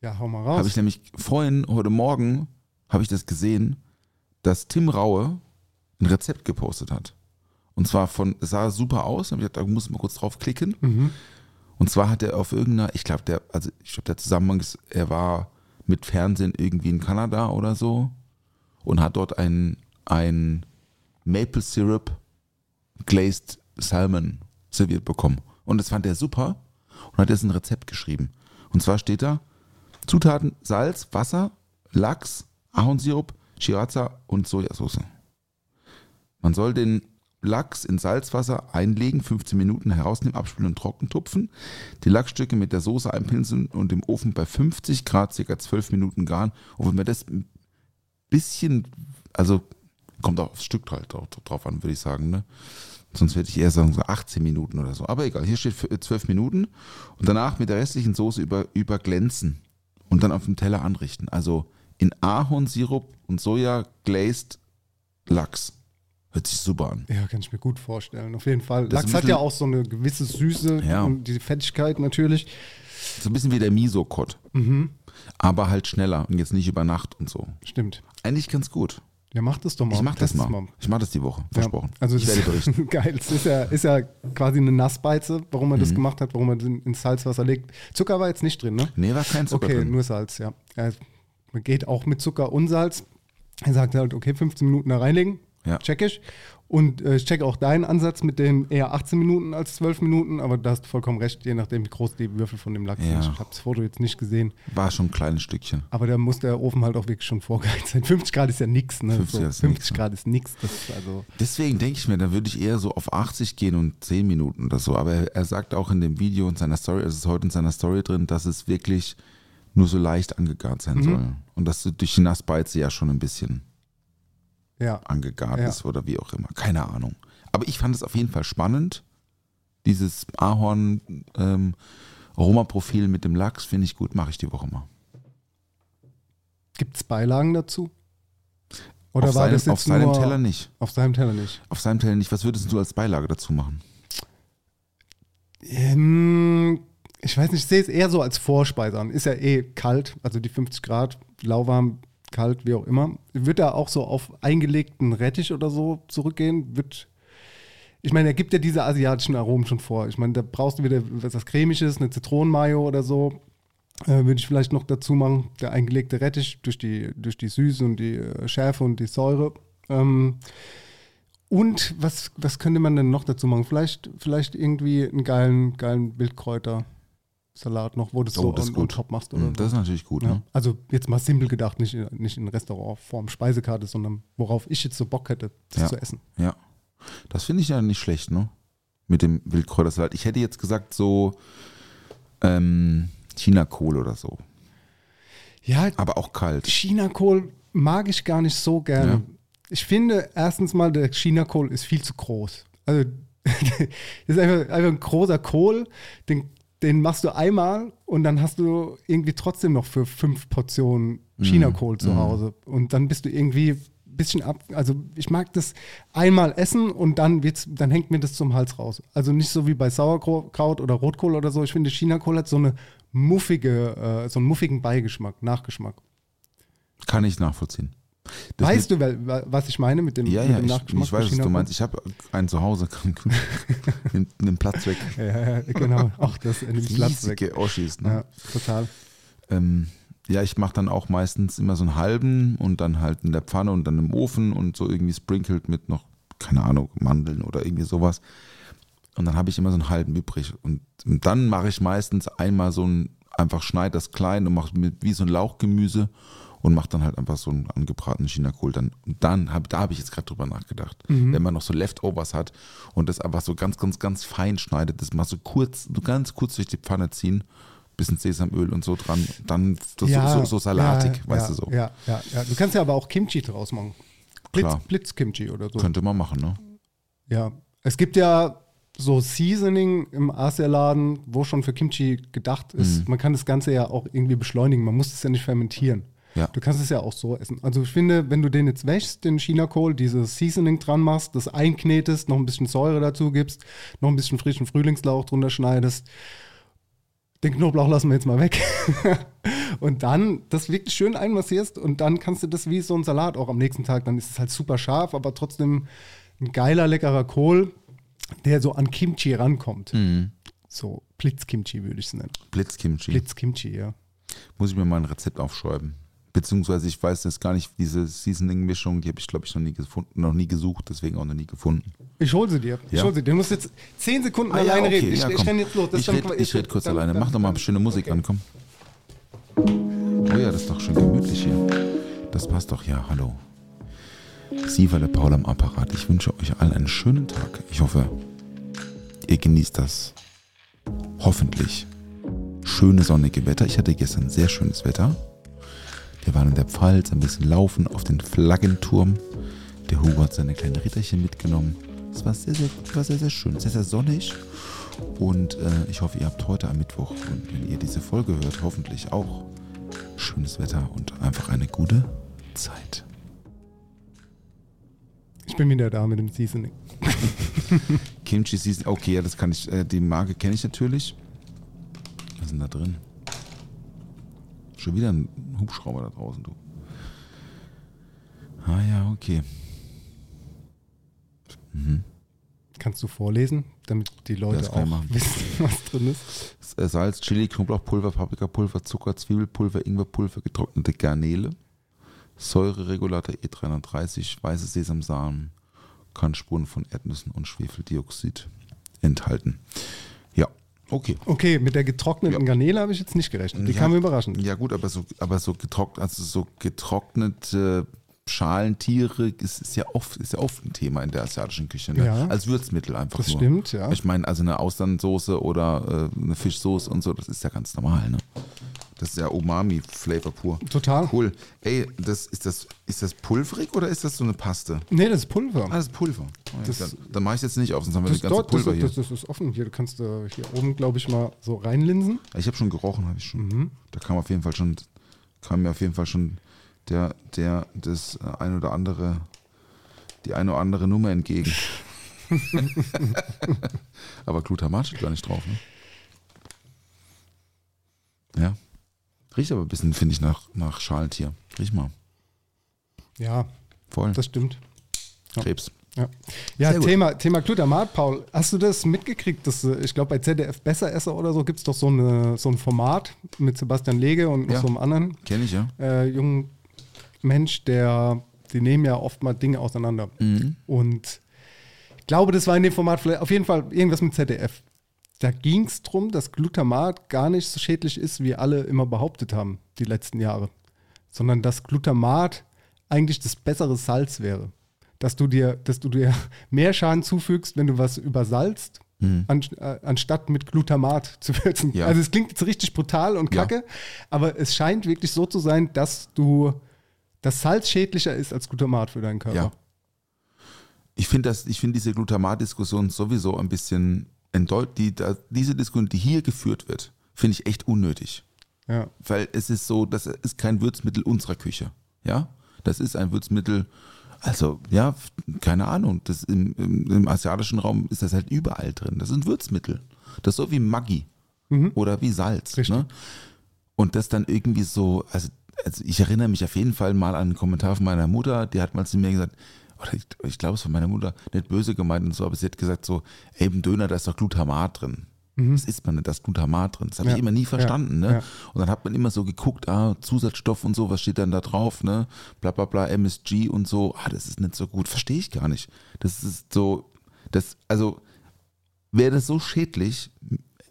Ja, hau mal Habe raus. ich nämlich vorhin, heute Morgen, habe ich das gesehen, dass Tim Raue ein Rezept gepostet hat. Und zwar von, es sah super aus, hab ich da muss ich mal kurz drauf klicken. Mhm. Und zwar hat er auf irgendeiner, ich glaube, der, also ich glaube, der Zusammenhang ist, er war mit Fernsehen irgendwie in Kanada oder so. und hat dort ein, ein Maple Syrup Glazed Salmon serviert bekommen. Und das fand er super und hat jetzt ein Rezept geschrieben. Und zwar steht da Zutaten Salz, Wasser, Lachs, Ahornsirup, Sriracha und Sojasauce. Man soll den Lachs in Salzwasser einlegen, 15 Minuten herausnehmen, abspülen und trocken tupfen. Die Lachsstücke mit der Soße einpinseln und im Ofen bei 50 Grad ca. 12 Minuten garen. Und wenn man das ein bisschen, also kommt auch aufs Stück halt drauf, an, würde ich sagen, ne? Sonst würde ich eher sagen, so 18 Minuten oder so. Aber egal, hier steht für 12 Minuten und danach mit der restlichen Soße über, überglänzen und dann auf dem Teller anrichten. Also in Ahornsirup und Soja glazed Lachs. Hört sich super an. Ja, kann ich mir gut vorstellen. Auf jeden Fall. Das Lachs hat ja auch so eine gewisse Süße Ja. und die Fettigkeit natürlich. So ein bisschen wie der Miso-Kott. Aber halt schneller und jetzt nicht über Nacht und so. Stimmt. Eigentlich ganz gut. Ja, mach das doch mal. Ich mach das Test mal. Ich mach das die Woche. Ja, Versprochen. also ich das werde [laughs] berichten. geil. Es ist ja, ist ja quasi eine Nassbeize, warum man Mhm. das gemacht hat, warum man den ins Salzwasser legt. Zucker war jetzt nicht drin, ne? Nee, war kein Zucker okay, drin. nur Salz, ja. Man geht auch mit Zucker und Salz. Er sagt halt, okay, 15 Minuten da reinlegen. Ja. Check ich. Und äh, ich check auch deinen Ansatz mit den eher 18 Minuten als 12 Minuten, aber da hast du vollkommen recht, je nachdem, wie groß die Würfel von dem Lachs Ja. sind. Ich habe das Foto jetzt nicht gesehen, War schon ein kleines Stückchen. aber da muss der Ofen halt auch wirklich schon vorgeheizt sein. 50 Grad ist ja nix, ne? 50 so, ist 50 nix, ne? Grad ist. Das ist also Deswegen denke ich mir, da würde ich eher so auf 80 gehen und 10 Minuten oder so. Aber er, er sagt auch in dem Video in seiner Story, es ist heute in seiner Story drin, dass es wirklich nur so leicht angegart sein Mhm. soll. Und dass du durch die Nassbeize ja schon ein bisschen ja. angegart Ja. ist oder wie auch immer. Keine Ahnung. Aber ich fand es auf jeden Fall spannend. Dieses Ahorn ähm, mit dem Lachs finde ich gut, mache ich die Woche mal. Gibt es Beilagen dazu? Oder auf war seinem, das jetzt auf seinem nur Teller nicht. Auf seinem Teller nicht. Auf seinem Teller nicht. Was würdest du als Beilage dazu machen? Ähm, ich weiß nicht, ich sehe es eher so als Vorspeise an. Ist ja eh kalt, also die 50 Grad, lauwarm, kalt, wie auch immer. Wird da auch so auf eingelegten Rettich oder so zurückgehen? Wird. Ich meine, er gibt ja diese asiatischen Aromen schon vor. Ich meine, da brauchst du wieder was das Cremiges, eine Zitronenmayo oder so. Äh, Würde ich vielleicht noch dazu machen. Der eingelegte Rettich durch die, durch die Süße und die äh, Schärfe und die Säure. Ähm, und was, was könnte man denn noch dazu machen? Vielleicht, vielleicht irgendwie einen geilen, geilen Wildkräuter-Salat noch, wo du es so das ist on, on top machst. Oder Mm, Das ist so. natürlich gut. ja. Ne? Also jetzt mal simpel gedacht, nicht, in- nicht in Restaurantform, Speisekarte, sondern worauf ich jetzt so Bock hätte, das Ja. zu essen. Ja. Das finde ich ja nicht schlecht, ne? Mit dem Wildkräutersalat. Ich hätte jetzt gesagt, so ähm, China-Kohl oder so. Ja, Aber auch kalt. Chinakohl mag ich gar nicht so gerne. Ja. Ich finde, erstens mal, der Chinakohl ist viel zu groß. Also, [laughs] das ist einfach, einfach ein großer Kohl, den, den machst du einmal und dann hast du irgendwie trotzdem noch für fünf Portionen Chinakohl zu Hause. Und dann bist du irgendwie ein bisschen ab. Also, ich mag das einmal essen und dann, wird's, dann hängt mir das zum Hals raus. Also, nicht so wie bei Sauerkraut oder Rotkohl oder so. Ich finde, Chinakohl hat so eine muffige, äh, so einen muffigen Beigeschmack, Nachgeschmack. Kann ich nachvollziehen. Das weißt du, was ich meine mit dem, Ja, mit dem ich, Nachgeschmack? ich weiß, was du meinst. Ich habe einen zu Hause. [laughs] Nimm den Platz weg. Ja, ja, genau. Ach, das nimmt Platz weg. Oschis, ne? Ja, total. Ähm, ja, ich mache dann auch meistens immer so einen halben und dann halt in der Pfanne und dann im Ofen und so irgendwie sprinkled mit noch, keine Ahnung, Mandeln oder irgendwie sowas. Und dann habe ich immer so einen halben übrig. Und dann mache ich meistens einmal so ein, einfach schneid das klein und mache mit wie so ein Lauchgemüse und mache dann halt einfach so einen angebratenen Chinakohl. Dann, und dann habe, da habe ich jetzt gerade drüber nachgedacht. Wenn man noch so Leftovers hat und das einfach so ganz, ganz, ganz fein schneidet, das mal so kurz, so ganz kurz durch die Pfanne ziehen, bisschen Sesamöl und so dran, dann so, so, so, so salatig, ja, weißt ja, du so. Ja, ja, ja. Du kannst ja aber auch Kimchi draus machen. Blitz. Blitzkimchi oder so. Könnte man machen, ne? Ja. Es gibt ja so Seasoning im Asialaden, wo schon für Kimchi gedacht ist. Man kann das Ganze ja auch irgendwie beschleunigen. Man muss es ja nicht fermentieren. Ja. Du kannst es ja auch so essen. Also ich finde, wenn du den jetzt wäschst, den Chinakohl, dieses Seasoning dran machst, das einknetest, noch ein bisschen Säure dazu gibst, noch ein bisschen frischen Frühlingslauch drunter schneidest, den Knoblauch lassen wir jetzt mal weg. [laughs] und dann das wirklich schön einmassierst und dann kannst du das wie so ein Salat auch am nächsten Tag, dann ist es halt super scharf, aber trotzdem ein geiler, leckerer Kohl, der so an Kimchi rankommt. So Blitzkimchi würde ich es nennen. Blitzkimchi. Blitzkimchi, ja. Muss ich mir mal ein Rezept aufschreiben. Beziehungsweise ich weiß jetzt gar nicht, diese Seasoning-Mischung, die habe ich, glaube ich, noch nie gefunden, noch nie gesucht, deswegen auch noch nie gefunden. Ich hol sie dir. Ich Ja. hol sie dir. Du musst jetzt zehn Sekunden Ah, ja, alleine okay, reden. Ich, ja, ich renn jetzt los. Das ich rede ich red kurz dann- alleine. dann- Mach doch mal schöne Musik an, komm. Oh ja, das ist doch schön gemütlich hier. Das passt doch, ja, hallo. Sie war der Paul am Apparat. Ich wünsche euch allen einen schönen Tag. Ich hoffe, ihr genießt das hoffentlich schöne sonnige Wetter. Ich hatte gestern sehr schönes Wetter. Wir waren in der Pfalz, ein bisschen laufen auf den Flaggenturm. Der Hugo hat seine kleinen Ritterchen mitgenommen. Es war sehr, sehr, war sehr, sehr schön, sehr, sehr sonnig. Und äh, ich hoffe, ihr habt heute am Mittwoch und wenn ihr diese Folge hört, hoffentlich auch schönes Wetter und einfach eine gute Zeit. Ich bin wieder da mit dem Seasoning. [laughs] Kimchi Season, okay, ja, das kann ich, äh, die Marke kenne ich natürlich. Was ist denn da drin? Schon wieder ein Hubschrauber da draußen, du. Ah ja, okay. Kannst du vorlesen, damit die Leute auch machen. wissen, [laughs] was drin ist? Äh, Salz, Chili, Knoblauchpulver, Paprikapulver, Zucker, Zwiebelpulver, Ingwerpulver, getrocknete Garnele, Säureregulator E330, weiße Sesamsamen, kann Spuren von Erdnüssen und Schwefeldioxid enthalten. Okay. Okay, mit der getrockneten Ja. Garnele habe ich jetzt nicht gerechnet. Die ja, kam überraschend. Ja gut, aber so, aber so getrocknet, also so getrocknete Schalentiere ist, ist ja oft ist ja oft ein Thema in der asiatischen Küche. Ne? Ja. Als Würzmittel einfach Das nur. stimmt, ja. Ich meine, also eine Austernsoße oder äh, eine Fischsoße und so, das ist ja ganz normal. Ne? Das ist ja Umami-Flavor pur. Total. Cool. Ey, das, ist, das, ist das pulverig oder ist das so eine Paste? Nee, das ist Pulver. Ah, das ist Pulver. Oh, ja, Das- dann dann mache ich jetzt nicht auf, sonst haben wir das, das ganze dort, das, Pulver das, hier. das ist offen hier. Du kannst äh, hier oben, glaube ich, mal so reinlinsen. Ich habe schon gerochen, habe ich schon. Mhm. Da kam auf jeden Fall schon, kam mir auf jeden Fall schon der, der, das äh, ein oder andere, die eine oder andere Nummer entgegen. [laughs] [laughs] aber Glutamat steht gar nicht drauf, ne? Ja. Riecht aber ein bisschen, finde ich, nach, nach Schalentier. Riech mal. Ja, Voll. das stimmt. Krebs. Ja, ja. Thema, Thema Glutamat, Paul. Hast du das mitgekriegt? Dass, äh, ich glaube, bei ZDF Besseresser oder so gibt es doch so, eine, so ein Format mit Sebastian Lege und Ja. so einem anderen Kenne ich, ja. äh, jungen Mensch, der, die nehmen ja oft mal Dinge auseinander. Mhm. Und ich glaube, das war in dem Format vielleicht auf jeden Fall irgendwas mit ZDF. Da ging es darum, dass Glutamat gar nicht so schädlich ist, wie alle immer behauptet haben, die letzten Jahre. Sondern dass Glutamat eigentlich das bessere Salz wäre. Dass du dir, dass du dir [laughs] mehr Schaden zufügst, wenn du was übersalzt, an, äh, anstatt mit Glutamat [laughs] zu würzen. Mhm. Ja. Also es klingt jetzt richtig brutal und Ja. kacke, aber es scheint wirklich so zu sein, dass du das Salz schädlicher ist als Glutamat für deinen Körper. Ja. Ich finde finde diese Glutamat-Diskussion sowieso ein bisschen entdeut die, da, diese Diskussion, die hier geführt wird, finde ich echt unnötig. Ja. Weil es ist so, das ist kein Würzmittel unserer Küche. Ja? Das ist ein Würzmittel, also, ja, keine Ahnung. Das im, im, Im asiatischen Raum ist das halt überall drin. Das sind Würzmittel. Das ist so wie Maggi oder wie Salz. Ne? Und das dann irgendwie so, also, also ich erinnere mich auf jeden Fall mal an einen Kommentar von meiner Mutter, die hat mal zu mir gesagt, oder ich, ich glaube es von meiner Mutter, nicht böse gemeint und so, aber sie hat gesagt so, ey, im Döner, da ist doch Glutamat drin. Das isst man nicht, da ist Glutamat drin. Das habe Ja. ich immer nie verstanden. Ja. Ne? Ja. Und dann hat man immer so geguckt, ah, Zusatzstoff und so, was steht dann da drauf, ne? Bla bla bla, MSG und so, ah, das ist nicht so gut. Verstehe ich gar nicht. Das ist so, das, also, wäre das so schädlich,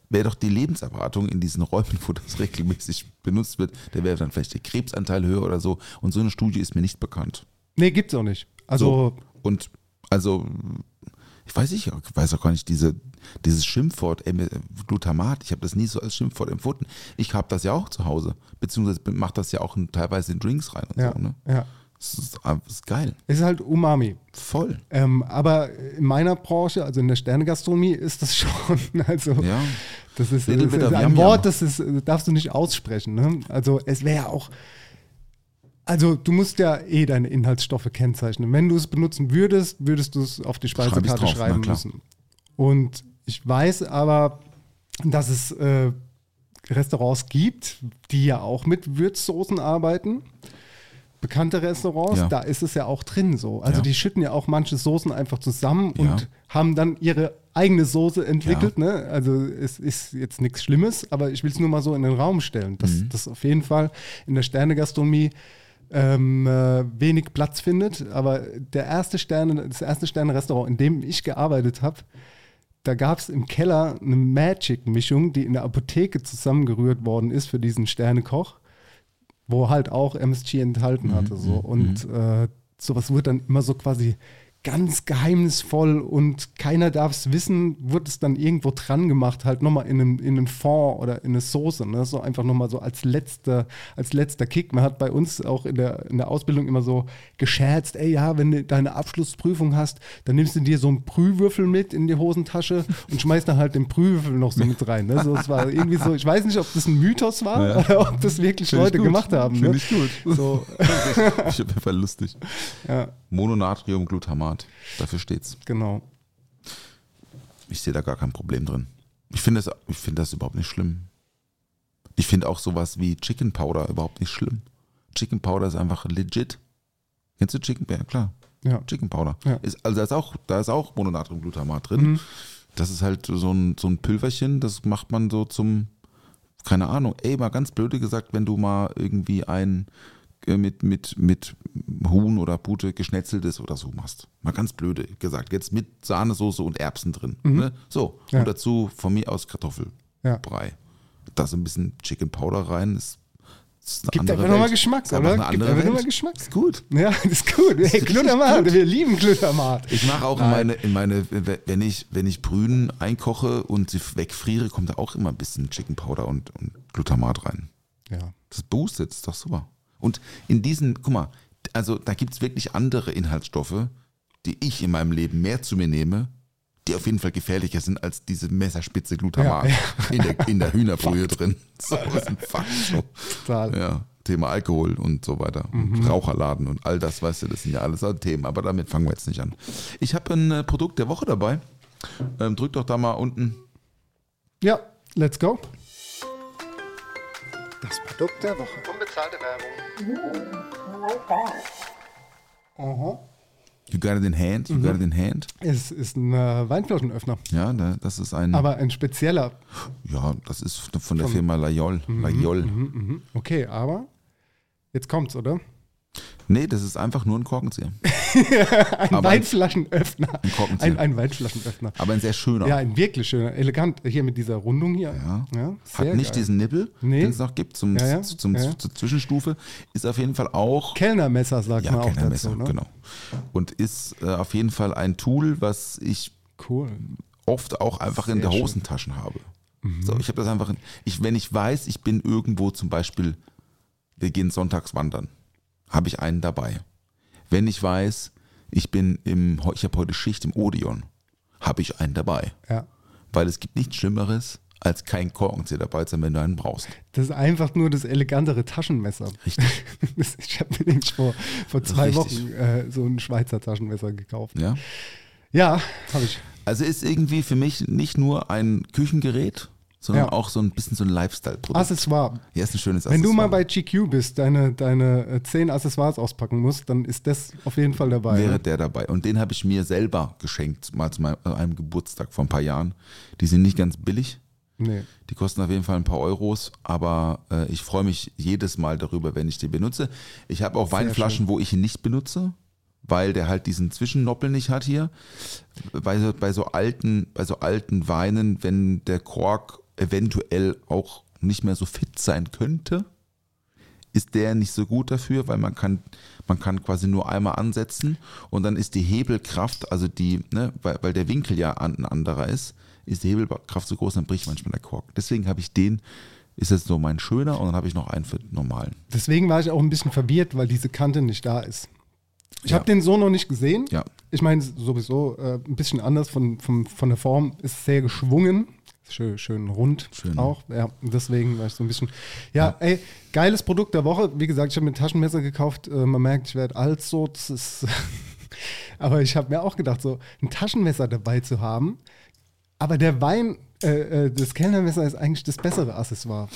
wäre doch die Lebenserwartung in diesen Räumen, wo das regelmäßig benutzt wird, da wäre dann vielleicht der Krebsanteil höher oder so. Und so eine Studie ist mir nicht bekannt. Nee, gibt's auch nicht. Also, so. Und also, ich weiß nicht, ich weiß auch gar nicht, diese, dieses Schimpfwort äh, Glutamat, ich habe das nie so als Schimpfwort empfunden. Ich habe das ja auch zu Hause, beziehungsweise mache das ja auch in, teilweise in Drinks rein und ja, so. Ne? ja. Das, ist, das ist geil. Es ist halt Umami. Voll. Ähm, aber in meiner Branche, also in der Sternegastronomie, ist das [laughs] schon, also Ja. das ist, das ist ein Wort, das ist, darfst du nicht aussprechen. Ne? Also es wäre ja auch, also du musst ja eh deine Inhaltsstoffe kennzeichnen. Wenn du es benutzen würdest, würdest du es auf die Speisekarte drauf, schreiben müssen. Und ich weiß aber, dass es äh, Restaurants gibt, die ja auch mit Würzsoßen arbeiten. Bekannte Restaurants, Ja. da ist es ja auch drin so. Also Ja. die schütten ja auch manche Soßen einfach zusammen Ja. und haben dann ihre eigene Soße entwickelt. Ne? Also es ist jetzt nichts Schlimmes, aber ich will es nur mal so in den Raum stellen, dass Mhm. das auf jeden Fall in der Sternegastronomie ähm, äh, wenig Platz findet. Aber der erste Sterne, das erste Sterne-Restaurant, in dem ich gearbeitet habe, da gab es im Keller eine Magic-Mischung, die in der Apotheke zusammengerührt worden ist für diesen Sternekoch, wo halt auch MSG enthalten hatte. So. Und äh, sowas wird dann immer so quasi ganz geheimnisvoll und keiner darf es wissen, wird es dann irgendwo dran gemacht, halt nochmal in einen, in einen Fond oder in eine Soße. Ne? So einfach nochmal so als letzter, als letzter Kick. Man hat bei uns auch in der, in der Ausbildung immer so gescherzt, ey ja, wenn du deine Abschlussprüfung hast, dann nimmst du dir so einen Prühwürfel mit in die Hosentasche und schmeißt dann halt den Prühwürfel noch so mit rein. Ne? So, es war irgendwie so, ich weiß nicht, ob das ein Mythos war Ja. oder ob das wirklich Find Leute gemacht haben. Find ne? ich gut. So, [laughs] ich Fall lustig. ja, Mononatriumglutamat, dafür steht's. genau. Ich sehe da gar kein Problem drin. Ich finde das, ich finde das überhaupt nicht schlimm. Ich finde auch sowas wie Chicken Powder überhaupt nicht schlimm. Chicken Powder ist einfach legit. Kennst du Chicken Powder? Klar. Ja. Chicken Powder. Ja. Ist, also da ist auch, da ist auch Mononatriumglutamat drin. Das ist halt so ein, so ein Pülverchen, das macht man so zum, keine Ahnung, ey, mal ganz blöde gesagt, wenn du mal irgendwie ein mit, mit, mit Huhn oder Pute geschnetzeltes oder so machst. Mal ganz blöde gesagt. Jetzt mit Sahnesoße und Erbsen drin. Ne? So. Mhm. Ja. Und dazu von mir aus Kartoffelbrei. Da so ein bisschen Chicken Powder rein. Ist, ist eine Gibt einfach nochmal. Geschmack, Ist oder? Gibt einfach nochmal Geschmack. Ist gut. Ja, das ist gut. Hey, Glutamat, wir lieben Glutamat. Ich mache auch in meine, in meine, wenn ich, wenn ich Brühen einkoche und sie wegfriere, kommt da auch immer ein bisschen Chicken Powder und, und Glutamat rein. Ja. Das boostet, ist doch super. Und in diesen, guck mal, also da gibt es wirklich andere Inhaltsstoffe, die ich in meinem Leben mehr zu mir nehme, die auf jeden Fall gefährlicher sind als diese Messerspitze Glutamat Ja, In, der, in der Hühnerbrühe drin. [laughs] So ist ein Fakt. So. Total. Ja, Thema Alkohol und so weiter. Und Raucherladen und all das, weißt du, das sind ja alles Themen, aber damit fangen wir jetzt nicht an. Ich habe ein äh, Produkt der Woche dabei. Ähm, drück doch da mal unten. Ja, let's go. Das Produkt der Woche. Unbezahlte Werbung. Aha. You got it in hand, you got it in hand. Es ist ein äh, Weinflaschenöffner, Ja, da, das ist ein, aber ein spezieller. ja, das ist von der Firma Layol. Layol. Mhm. Okay, aber jetzt kommt's, oder? Nee, das ist einfach nur ein Korkenzieher. [laughs] Ein Aber- Weinflaschenöffner. Ein Korkenzieher. Ein, ein Weinflaschenöffner. Aber ein sehr schöner. Ja, ein wirklich schöner, elegant. Hier mit dieser Rundung hier. Ja. Ja, Hat nicht geil. diesen Nippel, Nee. den es noch gibt, zum, Ja, ja. zum, ja. zur Zwischenstufe. Ist auf jeden Fall auch Kellnermesser, sagt man auch Kellnermesser, dazu. Ne? genau. Und ist äh, auf jeden Fall ein Tool, was ich Cool. oft auch einfach in Sehr der schön. Mhm. Hosentasche habe. So, ich habe das einfach, in, ich, wenn ich weiß, ich bin irgendwo zum Beispiel, wir gehen sonntags wandern, habe ich einen dabei. Wenn ich weiß, ich bin im, ich habe heute Schicht im Odeon, habe ich einen dabei. Ja. Weil es gibt nichts Schlimmeres, als kein Korkenzieher dabei zu sein, wenn du einen brauchst. Das ist einfach nur das elegantere Taschenmesser. Richtig. [laughs] Das- ich habe mir nämlich vor, vor zwei Richtig. Wochen äh, so ein Schweizer Taschenmesser gekauft. Ja. Ja, habe ich. Also ist irgendwie für mich nicht nur ein Küchengerät, sondern Ja. auch so ein bisschen so ein Lifestyle-Produkt. Accessoire. Ja, ist ein schönes Wenn du mal Accessoire. bei GQ bist, deine, deine äh, zehn Accessoires auspacken musst, dann ist das auf jeden Fall dabei. wäre ne? der dabei. Und den habe ich mir selber geschenkt, mal zu meinem, äh, einem Geburtstag vor ein paar Jahren. Die sind nicht ganz billig. Nee. Die kosten auf jeden Fall ein paar Euros, aber äh, ich freue mich jedes Mal darüber, wenn ich den benutze. Ich habe auch Weinflaschen, wo ich ihn nicht benutze, weil der halt diesen Zwischennoppel nicht hat hier. Bei so, bei so alten, bei so alten Weinen, wenn der Kork eventuell auch nicht mehr so fit sein könnte, ist der nicht so gut dafür, weil man kann, man kann quasi nur einmal ansetzen und dann ist die Hebelkraft, also die, ne, weil, weil der Winkel ja an- ein anderer ist, ist die Hebelkraft so groß, dann bricht manchmal der Kork. Deswegen habe ich den, ist jetzt so mein schöner und dann habe ich noch einen für den normalen. Deswegen war ich auch ein bisschen verwirrt, weil diese Kante nicht da ist. Ich Ja. habe den so noch nicht gesehen. Ja. Ich meine, sowieso äh, ein bisschen anders von, von, von der Form, ist sehr geschwungen. Schön, schön rund Schön. auch. Ja, deswegen war ich so ein bisschen. Ja, ey, geiles Produkt der Woche. Wie gesagt, ich habe mir ein Taschenmesser gekauft. Äh, man merkt, ich werde alt so. Das ist [laughs] aber ich habe mir auch gedacht, so ein Taschenmesser dabei zu haben. Aber der Wein, äh, äh, das Kellnermesser ist eigentlich das bessere Accessoire.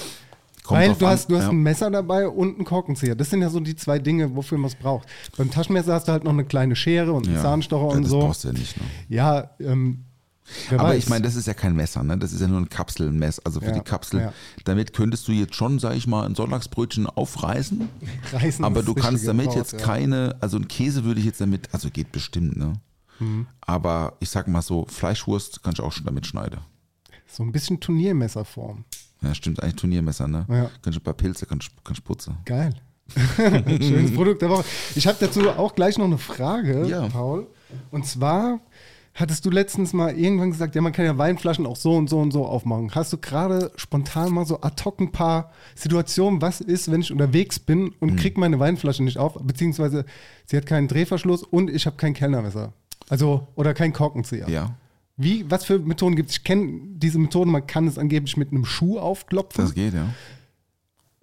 Kommt Weil du an, hast, du hast ja. ein Messer dabei und einen Korkenzieher. Das sind ja so die zwei Dinge, wofür man es braucht. Beim Taschenmesser hast du halt noch eine kleine Schere und einen Ja, Zahnstocher das und so. brauchst du ja nicht. Ne? Ja, ähm, Wer Aber weiß. ich meine, das ist ja kein Messer, ne? Das ist ja nur ein Kapselmess, also für Ja, die Kapsel. ja. Damit könntest du jetzt schon, sag ich mal, ein Sonntagsbrötchen aufreißen, [laughs] Reißen aber du kannst damit Wort, jetzt ja. keine, also ein Käse würde ich jetzt damit, also geht bestimmt, ne? Mhm. Aber ich sag mal so, Fleischwurst kann ich auch schon damit schneiden. So ein bisschen Turniermesserform. Ja, stimmt, eigentlich Turniermesser, ne? Ja. Kannst du ein paar Pilze, kannst kannst du putzen. Geil. [laughs] Schönes Produkt der Woche. Ich habe dazu auch gleich noch eine Frage. Paul. Und zwar hattest du letztens mal irgendwann gesagt, ja, man kann ja Weinflaschen auch so und so und so aufmachen. Hast du gerade spontan mal so ad hoc ein paar Situationen, was ist, wenn ich unterwegs bin und Hm. krieg meine Weinflasche nicht auf, beziehungsweise sie hat keinen Drehverschluss und ich habe kein Kellnermesser. Also, oder kein Korkenzieher. Ja, Wie, was für Methoden gibt es? Ich kenne diese Methoden, man kann es angeblich mit einem Schuh aufklopfen. das geht, ja.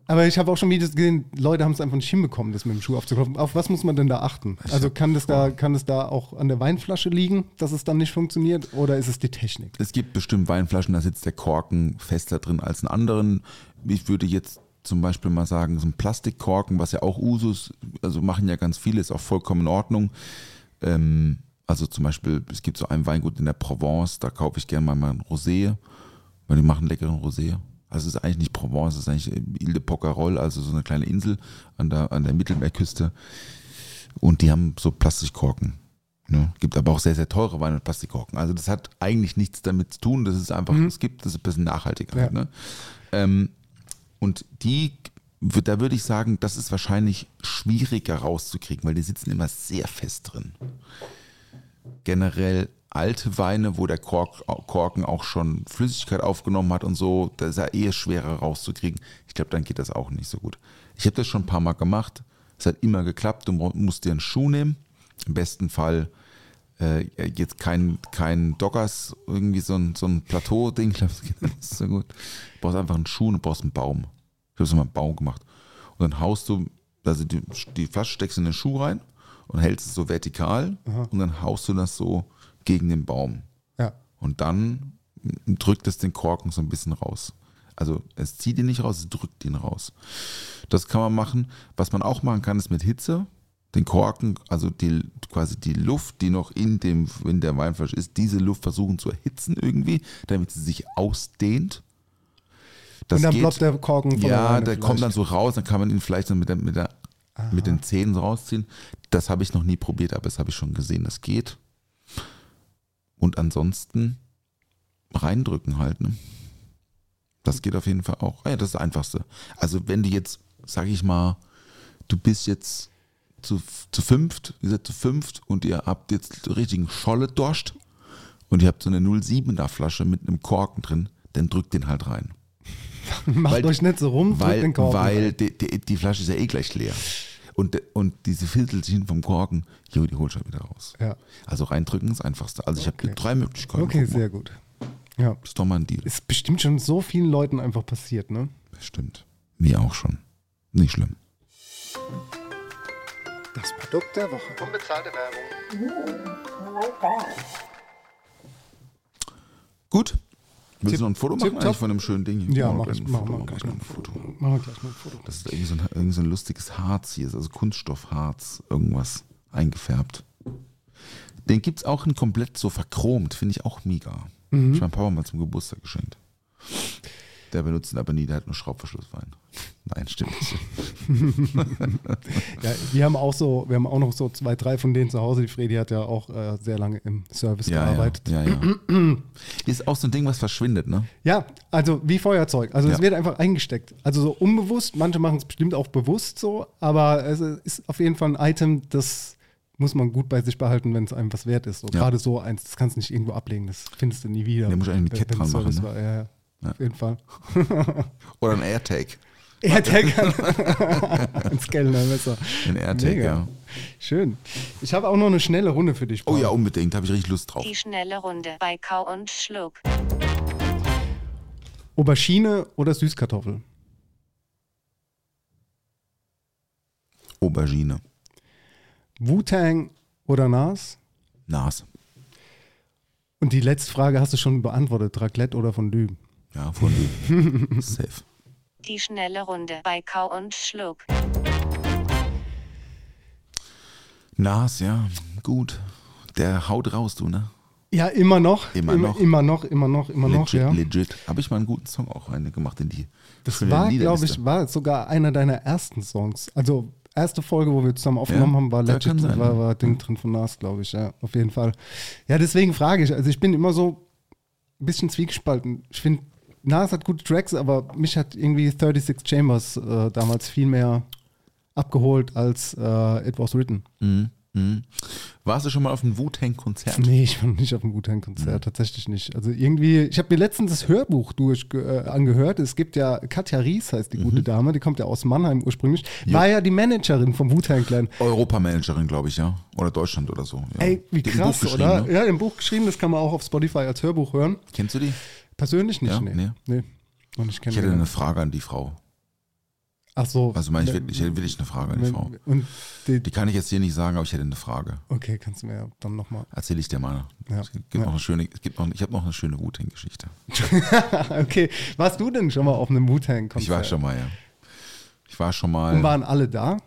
Aber ich habe auch schon Videos gesehen, Leute haben es einfach nicht hinbekommen, das mit dem Schuh aufzuklopfen. Auf was muss man denn da achten? Also kann das da, kann es da auch an der Weinflasche liegen, dass es dann nicht funktioniert? Oder ist es die Technik? Es gibt bestimmt Weinflaschen, da sitzt der Korken fester drin als in anderen. Ich würde jetzt zum Beispiel mal sagen, so ein Plastikkorken, was ja auch Usus, also machen ja ganz viele, ist auch vollkommen in Ordnung. Ähm, also zum Beispiel, es gibt so ein Weingut in der Provence, da kaufe ich gerne mal mal ein Rosé, weil die machen leckeren Rosé. Also es ist eigentlich nicht Provence, es ist eigentlich Ile de Pocarol, also so eine kleine Insel an der, an der Mittelmeerküste. Und die haben so Plastikkorken. Ne? Gibt aber auch sehr, sehr teure Weine mit Plastikkorken. Also das hat eigentlich nichts damit zu tun. Das ist einfach, es gibt, das ist ein bisschen nachhaltiger. Ja. Ne? Ähm, und die, da würde ich sagen, das ist wahrscheinlich schwieriger rauszukriegen, weil die sitzen immer sehr fest drin. Generell alte Weine, wo der Kork, Korken auch schon Flüssigkeit aufgenommen hat und so, da ist er eher schwerer rauszukriegen. Ich glaube, dann geht das auch nicht so gut. Ich habe das schon ein paar Mal gemacht. Es hat immer geklappt. Du mu- musst dir einen Schuh nehmen. Im besten Fall äh, jetzt kein, kein Dockers, irgendwie so ein, so ein Plateau-Ding. Ich glaube, das geht [laughs] nicht so gut. Du brauchst einfach einen Schuh und du brauchst einen Baum. Ich habe es mal einen Baum gemacht. Und dann haust du, also die, die Flasche steckst in den Schuh rein und hältst es so vertikal und dann haust du das so gegen den Baum. Ja. Und dann drückt es den Korken so ein bisschen raus. Also es zieht ihn nicht raus, es drückt ihn raus. Das kann man machen. Was man auch machen kann, ist mit Hitze den Korken, also die, quasi die Luft, die noch in, dem, in der Weinflasche ist, diese Luft versuchen zu erhitzen irgendwie, damit sie sich ausdehnt. Das Und dann geht- ploppt der Korken von der Ja, der vielleicht. kommt dann so raus, dann kann man ihn vielleicht dann mit, der, mit, der, mit den Zähnen so rausziehen. Das habe ich noch nie probiert, aber das habe ich schon gesehen, das geht. Und ansonsten reindrücken halt, ne? Das geht auf jeden Fall auch. Ja, das ist das Einfachste. Also wenn du jetzt, sag ich mal, du bist jetzt zu, zu fünft, ihr seid zu fünft und ihr habt jetzt richtigen Scholle Dorscht und ihr habt so eine 07er Flasche mit einem Korken drin, dann drückt den halt rein. [laughs] Macht Weil- euch nicht so rum, Weil, den Korken. weil die, die, die Flasche ist ja eh gleich leer. Und, und diese Viertelchen vom Korken, jo, die holst du halt wieder raus. Ja. Also reindrücken ist das einfachste. Also ich habe Okay. drei Möglichkeiten. Okay, sehr gut. Ja. Das ist doch mal ein Deal. Ist bestimmt schon so vielen Leuten einfach passiert, ne? Stimmt. Mir auch schon. Nicht schlimm. Das Produkt der Woche. Gut. Willst du noch ein Foto machen eigentlich von einem schönen Ding? hier? Ja, mach gleich ich. Mach, mach, gleich mal ein Foto. Machen wir gleich mal ein Foto. Das ist irgendwie so ein, irgendwie so ein lustiges Harz hier, ist also Kunststoffharz, irgendwas eingefärbt. Den gibt es auch in komplett so verchromt, finde ich auch mega. Mhm. Ich mein Papa mal zum Geburtstag geschenkt. Der benutzt ihn aber nie, der hat nur Schraubverschlusswein. [laughs] Nein, stimmt nicht. [laughs] Ja, wir haben auch so, wir haben auch noch so zwei, drei von denen zu Hause. Die Fredi hat ja auch äh, sehr lange im Service Ja, ja, gearbeitet. ja, ja. [clears throat] Ist auch so ein Ding, was verschwindet, ne? Ja, also wie Feuerzeug. Also es Ja. wird einfach eingesteckt. Also so unbewusst, manche machen es bestimmt auch bewusst so, aber es ist auf jeden Fall ein Item, das muss man gut bei sich behalten, wenn es einem was wert ist. So, Ja. Gerade so eins, das kannst du nicht irgendwo ablegen, das findest du nie wieder. Nee, muss eigentlich wenn- Kette dran machen, ne? war. Ja, auf jeden Fall. [laughs] Oder ein AirTag. AirTag [laughs] ins Kellnermesser. Ein AirTag, Mega. ja. Schön. Ich habe auch noch eine schnelle Runde für dich. Oh Paul. ja, unbedingt, habe ich richtig Lust drauf. Die schnelle Runde bei Kau und Schluck. Aubergine oder Süßkartoffel? Aubergine. Wu-Tang oder Nas? Nas. Und die letzte Frage hast du schon beantwortet. Raclette oder Fondue? Ja, von [laughs] Safe. Die schnelle Runde bei Kau und Schluck. Nas, ja, gut. Der haut raus, du, ne? Ja, immer noch. Immer immer, noch. Immer noch, immer noch, immer noch, legit, ja. legit. Habe ich mal einen guten Song auch eine gemacht in die Das war, glaube ich, war sogar einer deiner ersten Songs. Also erste Folge, wo wir zusammen aufgenommen Ja, haben, war Legit, sein, war, war Ding drin von Nas, glaube ich, ja, auf jeden Fall. Ja, deswegen frage ich, also ich bin immer so ein bisschen zwiegespalten. Ich finde, Nas hat gute Tracks, aber mich hat irgendwie 36 Chambers äh, damals viel mehr abgeholt als äh, It Was Written. Mhm. Mhm. Warst du schon mal auf einem Wu-Tang-Konzert? Nee, ich war noch nicht auf einem Wu-Tang-Konzert, tatsächlich nicht. Also irgendwie, ich habe mir letztens das Hörbuch durch äh, angehört. Es gibt ja, Katja Ries heißt die gute Dame, die kommt ja aus Mannheim ursprünglich, war ja die Managerin vom Wu-Tang-Clan. Europamanagerin, glaube ich, ja. Oder Deutschland oder so. Ja. Ey, wie Die krass, oder? Ne? Ja, im Buch geschrieben, das kann man auch auf Spotify als Hörbuch hören. Kennst du die? Persönlich nicht, Ja, nee. nee. nee. Und ich Ich hätte eine Frage an die Frau. Ach so. Also meine ich wirklich, ich hätte wirklich eine Frage an die Frau. Die, Die kann ich jetzt hier nicht sagen, aber ich hätte eine Frage. okay, kannst du mir ja dann nochmal. Erzähle ich dir mal. Ja. Es gibt Ja. noch eine schöne, es gibt noch, ich habe noch eine schöne Wu-Tang-Geschichte. [laughs] okay, warst du denn schon mal auf einem Wu-Tang-Konzert? Ich war schon mal, ja. Ich war schon mal. Und waren alle da?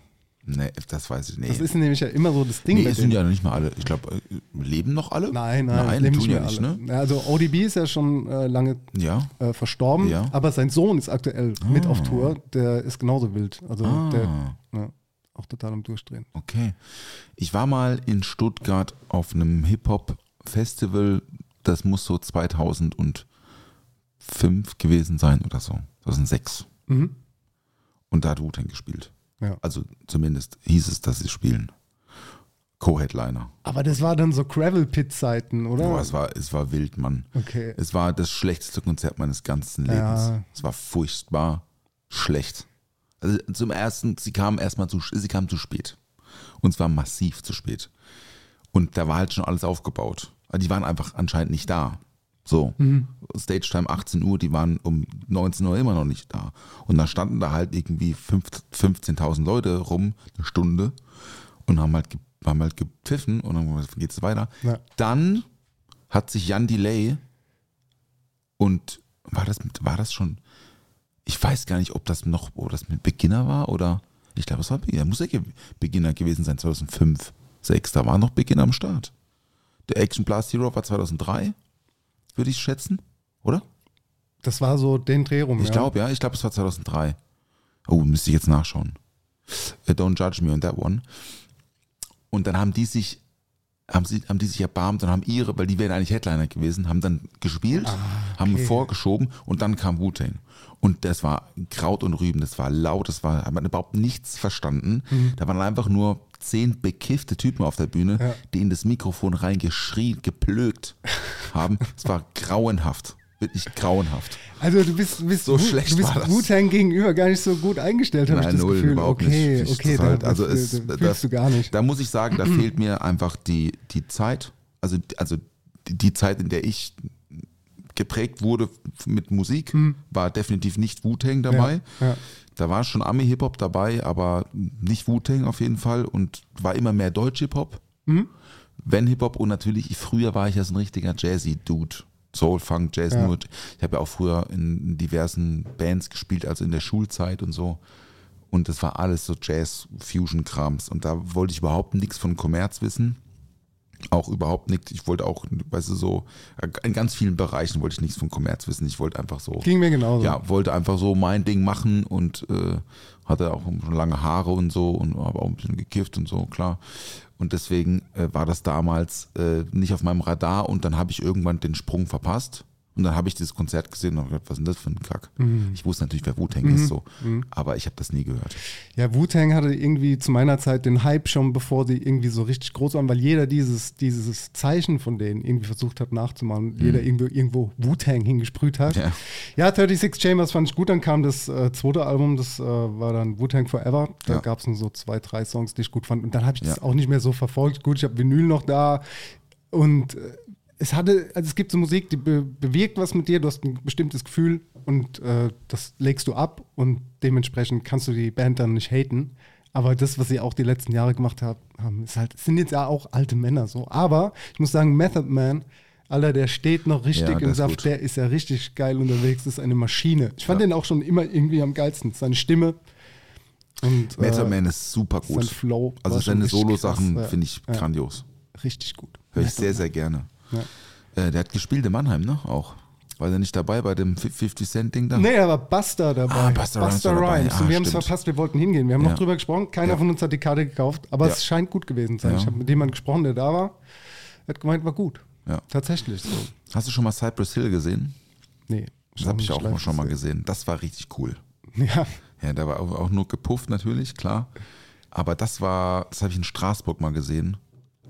Nee, das weiß ich nicht. Das ist nämlich ja immer so das Ding. nee, es sind ja nicht mal alle. Ich glaube, leben noch alle? Nein, nein, nein leben tun ja nicht, ne? Also ODB ist ja schon äh, lange Ja. äh, verstorben, Ja. aber sein Sohn ist aktuell mit auf Tour. Der ist genauso wild. Also Ah. der ja, auch total am Durchdrehen. Okay. Ich war mal in Stuttgart auf einem Hip-Hop-Festival. Das muss so 2005 gewesen sein oder so. 2006. Mhm. Und da hat Wu-Tang gespielt. Ja. Also zumindest hieß es, dass sie spielen. Co-Headliner. Aber das war dann so Gravel Pit Zeiten, oder? Boah, es war, es war wild, Mann. Okay. Es war das schlechteste Konzert meines ganzen Lebens. Ja. Es war furchtbar schlecht. Also zum ersten, sie kamen erstmal zu, sie kamen zu spät. Und zwar massiv zu spät. Und da war halt schon alles aufgebaut. Die waren einfach anscheinend nicht da. So. Stage Time 18 Uhr, die waren um 19 Uhr immer noch nicht da. Und da standen da halt irgendwie fünf- 15.000 Leute rum, eine Stunde, und haben halt, haben halt gepfiffen und dann geht es weiter. Ja. Dann hat sich Jan Delay und war das, war das schon, ich weiß gar nicht, ob das noch, ob das mit Beginner war oder, ich glaube, es war Beginner, muss ja Beginner gewesen sein, 2005, 2006, da war noch Beginner am Start. Der Action Blast Hero war 2003, würde ich schätzen, oder? Das war so den Dreh rum. Ich glaube, ja, ich glaube, es war 2003. Oh, müsste ich jetzt nachschauen. Äh, Don't judge me on that one. Und dann haben die sich, haben, sie, haben die sich erbarmt und haben ihre, weil die wären eigentlich Headliner gewesen, haben dann gespielt, haben vorgeschoben und dann kam Wu-Tang. Und das war Kraut und Rüben, das war laut, das war, hat man überhaupt nichts verstanden. Da waren einfach nur zehn bekiffte Typen auf der Bühne, Ja. die in das Mikrofon reingeschrien, geplögt [laughs] haben. Es war grauenhaft. Wirklich grauenhaft. Also du bist, bist So Wu- schlecht du bist. Wu-Tang gegenüber gar nicht so gut eingestellt, habe ich das null, Gefühl. überhaupt okay, nicht. Ich- okay, das halt- da, also es- da, da- du gar nicht. Da muss ich sagen, da [clears throat] fehlt mir einfach die, die Zeit, also, also die, die Zeit, in der ich geprägt wurde mit Musik, war definitiv nicht Wu-Tang dabei. Hm. ja. Da war schon Ami-Hip-Hop dabei, aber nicht Wu-Tang auf jeden Fall und war immer mehr Deutsch-Hip-Hop. Mhm. Wenn Hip-Hop und natürlich, früher war ich ja so ein richtiger Jazzy-Dude. Soul, Funk, Jazz, Ja. nur. Ich habe ja auch früher in diversen Bands gespielt, also in der Schulzeit und so. Und das war alles so Jazz-Fusion-Krams. Und da wollte ich überhaupt nichts von Kommerz wissen. Auch überhaupt nichts. Ich wollte auch, weißt du, so, in ganz vielen Bereichen wollte ich nichts von Kommerz wissen. Ich wollte einfach so. Ging mir genauso. Ja, wollte einfach so mein Ding machen und äh, hatte auch schon lange Haare und so und habe auch ein bisschen gekifft und so, klar. Und deswegen äh, war das damals äh, nicht auf meinem Radar und dann habe ich irgendwann den Sprung verpasst. Und dann habe ich dieses Konzert gesehen und gedacht, was ist denn das für ein Kack? Mhm. Ich wusste natürlich, wer Wu-Tang ist, so. Aber ich habe das nie gehört. Ja, Wu-Tang hatte irgendwie zu meiner Zeit den Hype schon, bevor sie irgendwie so richtig groß waren, weil jeder dieses, dieses Zeichen von denen irgendwie versucht hat nachzumachen. Jeder irgendwo, irgendwo Wu-Tang hingesprüht hat. Mhm. Ja. Ja. 36 Chambers fand ich gut. Dann kam das äh, zweite Album, das äh, war dann Wu-Tang Forever. Da Ja. gab es nur so zwei, drei Songs, die ich gut fand. Und dann habe ich das Ja. auch nicht mehr so verfolgt. Gut, ich habe Vinyl noch da und äh, es hatte, also es gibt so Musik, die be bewirkt was mit dir, du hast ein bestimmtes Gefühl und äh, das legst du ab und dementsprechend kannst du die Band dann nicht haten. Aber das, was sie auch die letzten Jahre gemacht hab- haben, ist halt, sind jetzt ja auch alte Männer so. Aber ich muss sagen, Method Man, Alter, der steht noch richtig Ja, im Saft, gut. der ist ja richtig geil unterwegs, das ist eine Maschine. Ich fand den auch schon immer irgendwie am geilsten. Seine Stimme und Method äh, Man ist super gut. sein Flow also seine Solo-Sachen ja. finde ich Ja. grandios. richtig gut. Höre ich Method sehr, Man. sehr gerne. Ja. Äh, der hat gespielt in Mannheim, ne? Auch. War der nicht dabei bei dem 50 Cent Ding da? Nee, da war Buster dabei. Ah, Busta Rhymes war dabei. Ah, und wir haben es verpasst, wir wollten hingehen. Wir haben Ja. noch drüber gesprochen. Keiner Ja. von uns hat die Karte gekauft, aber es scheint gut gewesen zu sein. Ich habe mit jemandem gesprochen, der da war. Er hat gemeint, war gut. Ja. Tatsächlich so. Hast du schon mal Cypress Hill gesehen? Nee. Das habe ich auch live schon mal gesehen. Das war richtig cool. Ja. Ja, da war auch nur gepufft natürlich, klar. Aber das war, das habe ich in Straßburg mal gesehen.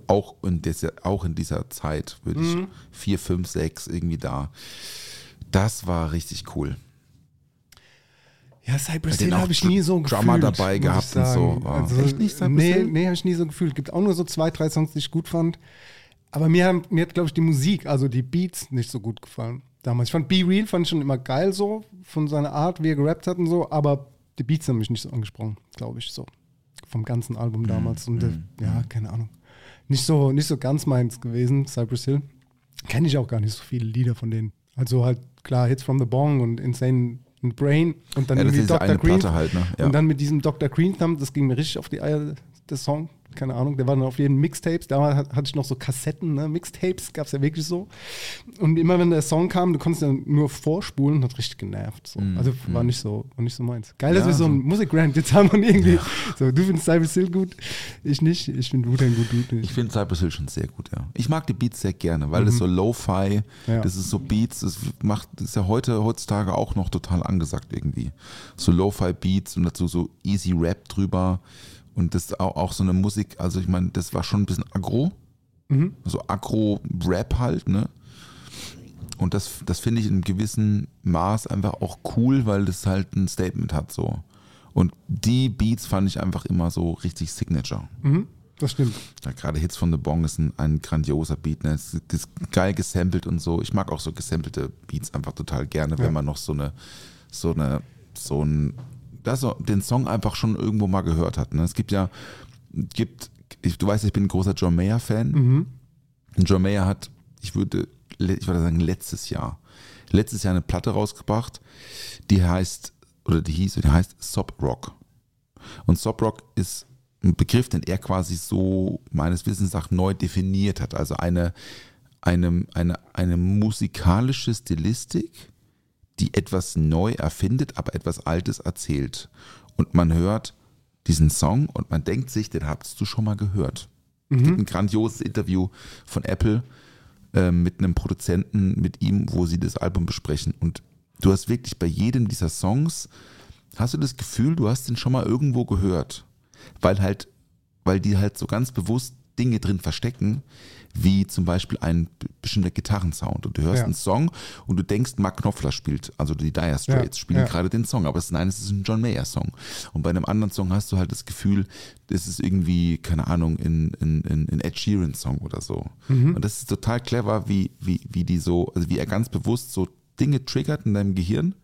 Auch in dieser, auch in dieser Zeit, würde ich Mhm. vier, fünf, sechs irgendwie da. Das war richtig cool. Ja, Cypress Hill habe ich nie so Drummer gefühlt. dabei muss gehabt ich und so. Ah, Also, echt nicht Cypress nee, Hill? nee, habe ich nie so gefühlt. Gibt auch nur so zwei, drei Songs, die ich gut fand. Aber mir, haben- mir hat, glaube ich, die Musik, also die Beats, nicht so gut gefallen. Damals. Ich fand Be Real fand ich schon immer geil so, von seiner Art, wie er gerappt hat und so, aber die Beats haben mich nicht so angesprochen, glaube ich, so. Vom ganzen Album damals. Und Mhm. der, ja, keine Ahnung. Nicht so, nicht so ganz meins gewesen, Cypress Hill. Kenne ich auch gar nicht so viele Lieder von denen. Also halt, klar, Hits from the Bong und Insane Brain und dann Ja, irgendwie Dr. Green. Halt, ne? Ja. Und dann mit diesem Dr. Green Thumb, das ging mir richtig auf die Eier, der Song. Keine Ahnung, der war dann auf jeden Mixtapes. Damals hat- hatte ich noch so Kassetten, ne? Mixtapes gab es ja wirklich so. Und immer wenn der Song kam, du konntest dann nur vorspulen, hat richtig genervt. So. Also war nicht so, war nicht so meins. Geil, dass Mm, Ja, wir so so. einen Musikrand jetzt haben und irgendwie. So, du findest Cypress Hill gut, ich nicht. Ich finde Wu-Tang gut, du Ich nicht. finde Cypress Hill schon sehr gut, ja. Ich mag die Beats sehr gerne, weil das so Lo-Fi, Ja. das ist so Beats, das macht, das ist ja heute, heutzutage auch noch total angesagt irgendwie. So Lo-Fi-Beats und dazu so easy Rap drüber und das ist auch, auch so eine Musik, also ich meine, das war schon ein bisschen aggro, so aggro-Rap halt, ne? Und das, das finde ich in einem gewissen Maß einfach auch cool, weil das halt ein Statement hat so. Und die Beats fand ich einfach immer so richtig Signature. Mhm, das stimmt. Ja, gerade Hits von The Bong ist ein, ein grandioser Beat. Ne? Es ist geil gesampelt und so. Ich mag auch so gesampelte Beats einfach total gerne, wenn Ja. man noch so eine, so eine, so ein, das so, den Song einfach schon irgendwo mal gehört hat. Ne? Es gibt ja, gibt, ich, du weißt, ich bin ein großer John Mayer-Fan. Mhm. Und John Mayer hat, ich würde, ich würde sagen, letztes Jahr, letztes Jahr eine Platte rausgebracht, die heißt, oder die hieß, die heißt Sob Rock. Und Sob Rock ist ein Begriff, den er quasi so meines Wissens nach neu definiert hat. Also eine, eine, eine, eine musikalische Stilistik, die etwas neu erfindet, aber etwas Altes erzählt. Und man hört diesen Song und man denkt sich, den hast du schon mal gehört. Es gibt ein grandioses Interview von Apple ähm, mit einem Produzenten, mit ihm, wo sie das Album besprechen. Und du hast wirklich bei jedem dieser Songs, hast du das Gefühl, du hast den schon mal irgendwo gehört. Weil halt, weil die halt so ganz bewusst Dinge drin verstecken, wie zum Beispiel ein bestimmter Gitarrensound. Und du hörst Ja. einen Song und du denkst, Mark Knopfler spielt, also die Dire Straits Ja, spielen ja. gerade den Song, aber es, nein, es ist ein John Mayer Song. Und bei einem anderen Song hast du halt das Gefühl, das ist irgendwie, keine Ahnung, in, in, in, in Ed Sheeran Song oder so. Mhm. Und das ist total clever, wie, wie, wie die so, also wie er ganz bewusst so Dinge triggert in deinem Gehirn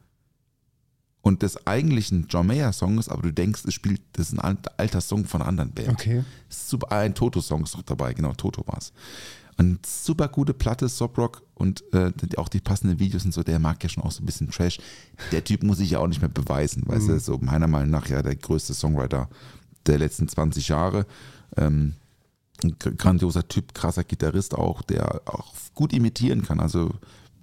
und das eigentlich ein John Mayer Song ist, aber du denkst, es spielt, das ist ein alt- alter Song von einer anderen Band. Okay. Super, ein Toto-Song ist noch dabei, genau, Toto war es. Und super gute Platte, Soprock und äh, auch die passenden Videos und so, der mag ja schon auch so ein bisschen Trash. Der Typ muss sich ja auch nicht mehr beweisen, weißt du, so meiner Meinung nach ja der größte Songwriter der letzten 20 Jahre. Ähm, ein gr- grandioser Typ, krasser Gitarrist auch, der auch gut imitieren kann. Also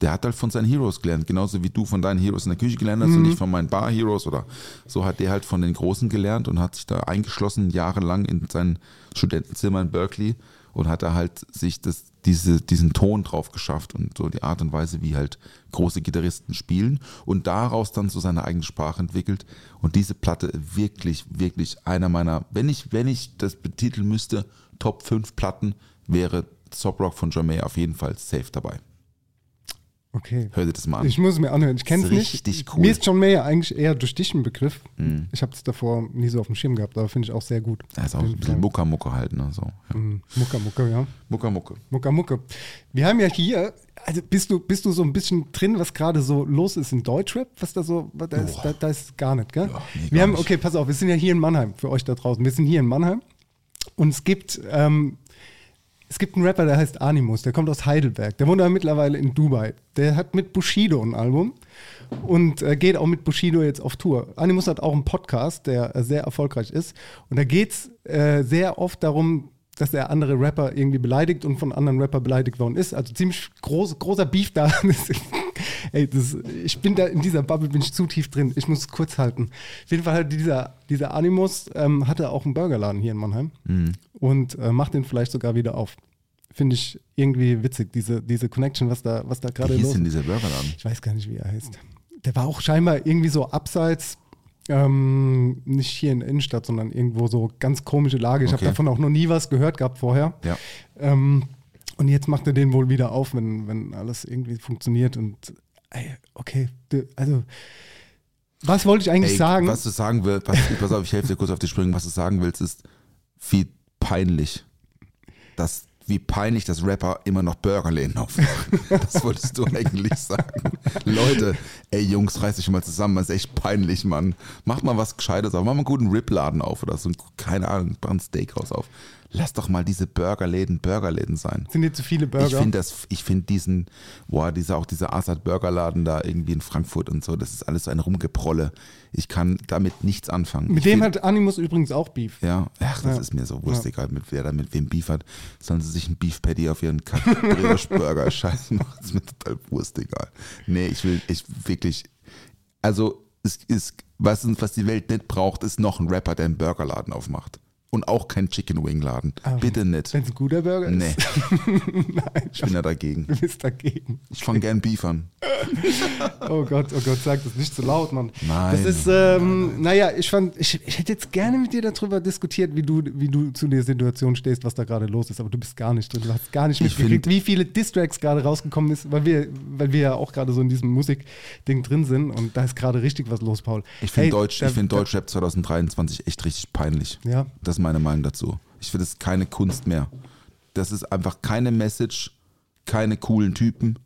der hat halt von seinen Heroes gelernt, genauso wie du von deinen Heroes in der Küche gelernt hast und nicht von meinen Bar-Heroes oder so hat der halt von den Großen gelernt und hat sich da eingeschlossen jahrelang in sein Studentenzimmer in Berkeley und hat da halt sich das, diese, diesen Ton drauf geschafft und so die Art und Weise, wie halt große Gitarristen spielen und daraus dann so seine eigene Sprache entwickelt und diese Platte wirklich, wirklich einer meiner, wenn ich, wenn ich das betiteln müsste, Top 5 Platten wäre Sob Rock von Mayer auf jeden Fall safe dabei. Okay. Hör dir das mal an. Ich muss es mir anhören. Ich kenne es nicht. richtig cool. Mhm. Mir ist John Mayer eigentlich eher durch dich ein Begriff. Ich habe es davor nie so auf dem Schirm gehabt, aber finde ich auch sehr gut. Er ist auch ein bisschen Fall. Mucka-Mucke halt, ne? So. Ja. Mhm. Mucka, Mucka, ja. Mucka-Mucke. Mucka, Mucke. Wir haben ja hier, also bist du, bist du so ein bisschen drin, was gerade so los ist in Deutschrap? Was da so, was da, ist, da, da ist gar nicht, gell? Ja, nee, wir haben, okay, pass auf, wir sind ja hier in Mannheim, für euch da draußen. Wir sind hier in Mannheim und es gibt, ähm, es gibt einen Rapper, der heißt Animus, der kommt aus Heidelberg. Der wohnt aber mittlerweile in Dubai. Der hat mit Bushido ein Album und äh, geht auch mit Bushido jetzt auf Tour. Animus hat auch einen Podcast, der äh, sehr erfolgreich ist. Und da geht es äh, sehr oft darum, dass er andere Rapper irgendwie beleidigt und von anderen Rapper beleidigt worden ist. Also ziemlich groß, großer Beef da. [laughs] Ey, das, ich bin da in dieser Bubble, bin ich zu tief drin. Ich muss es kurz halten. Auf jeden Fall hat dieser, dieser Animus ähm, hatte auch einen Burgerladen hier in Mannheim und äh, macht den vielleicht sogar wieder auf. Finde ich irgendwie witzig, diese, diese Connection, was da, was da gerade Wie hieß los denn ist. dieser Burgerladen? Ich weiß gar nicht, wie er heißt. Der war auch scheinbar irgendwie so abseits, ähm, nicht hier in der Innenstadt, sondern irgendwo so ganz komische Lage. Ich habe Okay. davon auch noch nie was gehört gehabt vorher. Ja. Ähm, und jetzt macht er den wohl wieder auf, wenn, wenn alles irgendwie funktioniert. Und ey, okay, also was wollte ich eigentlich Ey, sagen? Was du sagen willst, was, [laughs] pass auf, ich helfe dir kurz auf die Sprünge. Was du sagen willst, ist, wie peinlich, dass, wie peinlich, dass Rapper immer noch Burgerläden aufmachen. [laughs] Das wolltest du eigentlich sagen. Leute, ey Jungs, reiß dich mal zusammen, das ist echt peinlich, Mann. Mach mal was Gescheites auf, mach mal einen guten Ripladen auf oder so, ein- keine Ahnung, mach ein Steakhouse auf. Lass doch mal diese Burgerläden Burgerläden sein. Sind hier zu viele Burger? Ich finde das, ich finde diesen, boah, dieser, auch dieser Assad Burgerladen da irgendwie in Frankfurt und so, das ist alles so ein Rumgeprolle. Ich kann damit nichts anfangen. Mit ich dem find- hat Animus übrigens auch Beef. ja, ach, das Ja. ist mir so wurscht, egal, mit wer da mit wem Beef hat. Sollen sie sich einen Beef Patty auf ihren Burger [laughs] scheiß machen, ist mir total wurscht, egal. Nee, ich will, ich wirklich, also, es ist, was, was die Welt nicht braucht, ist noch ein Rapper, der einen Burgerladen aufmacht. Und auch kein Chicken Wing Laden. Bitte nicht. Wenn es ein guter Burger Nee, ist. [laughs] Nein, ich bin da dagegen. du bist dagegen. Ich fange gern Beef an. [laughs] Oh Gott, oh Gott, sag das nicht zu laut, Mann. Nein. Das ist, ähm, naja, ich fand, ich, ich hätte jetzt gerne mit dir darüber diskutiert, wie du, wie du zu der Situation stehst, was da gerade los ist, aber du bist gar nicht drin. Du hast gar nicht Ich mitgekriegt, wie viele Distracks gerade rausgekommen ist, weil wir, weil wir ja auch gerade so in diesem Musikding drin sind und da ist gerade richtig was los, Paul. Ich finde Hey, Deutsch, ich Deutschrap 2023 echt richtig peinlich. Ja. Das ist meine Meinung dazu. Ich finde es keine Kunst mehr. Das ist einfach keine Message, keine coolen Typen,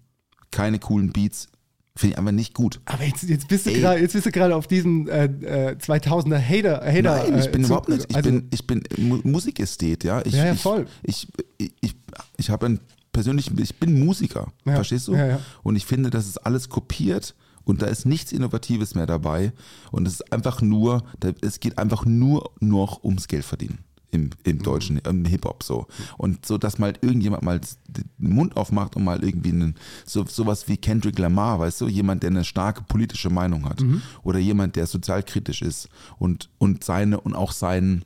keine coolen Beats. Finde ich einfach nicht gut. Aber jetzt, jetzt bist du gerade, jetzt bist du gerade auf diesen äh, äh, 2000er Hater, Hater. Nein, ich bin äh, überhaupt nicht. Ich also, bin, ich bin Mu Musikästhet, ja. Ich, Ja, ja, voll. Ich, ich, ich, ich habe ein persönlich, ich bin Musiker, Ja, verstehst du? ja, ja. Und ich finde, das ist alles kopiert und da ist nichts Innovatives mehr dabei. Und es ist einfach nur, es geht einfach nur noch ums Geld verdienen. Im, im Mhm. Deutschen, im Hip-Hop so. Und so, dass mal irgendjemand mal den Mund aufmacht und mal irgendwie einen, so, sowas wie Kendrick Lamar, weißt du, jemand, der eine starke politische Meinung hat. Mhm. Oder jemand, der sozialkritisch ist und, und seine und auch seinen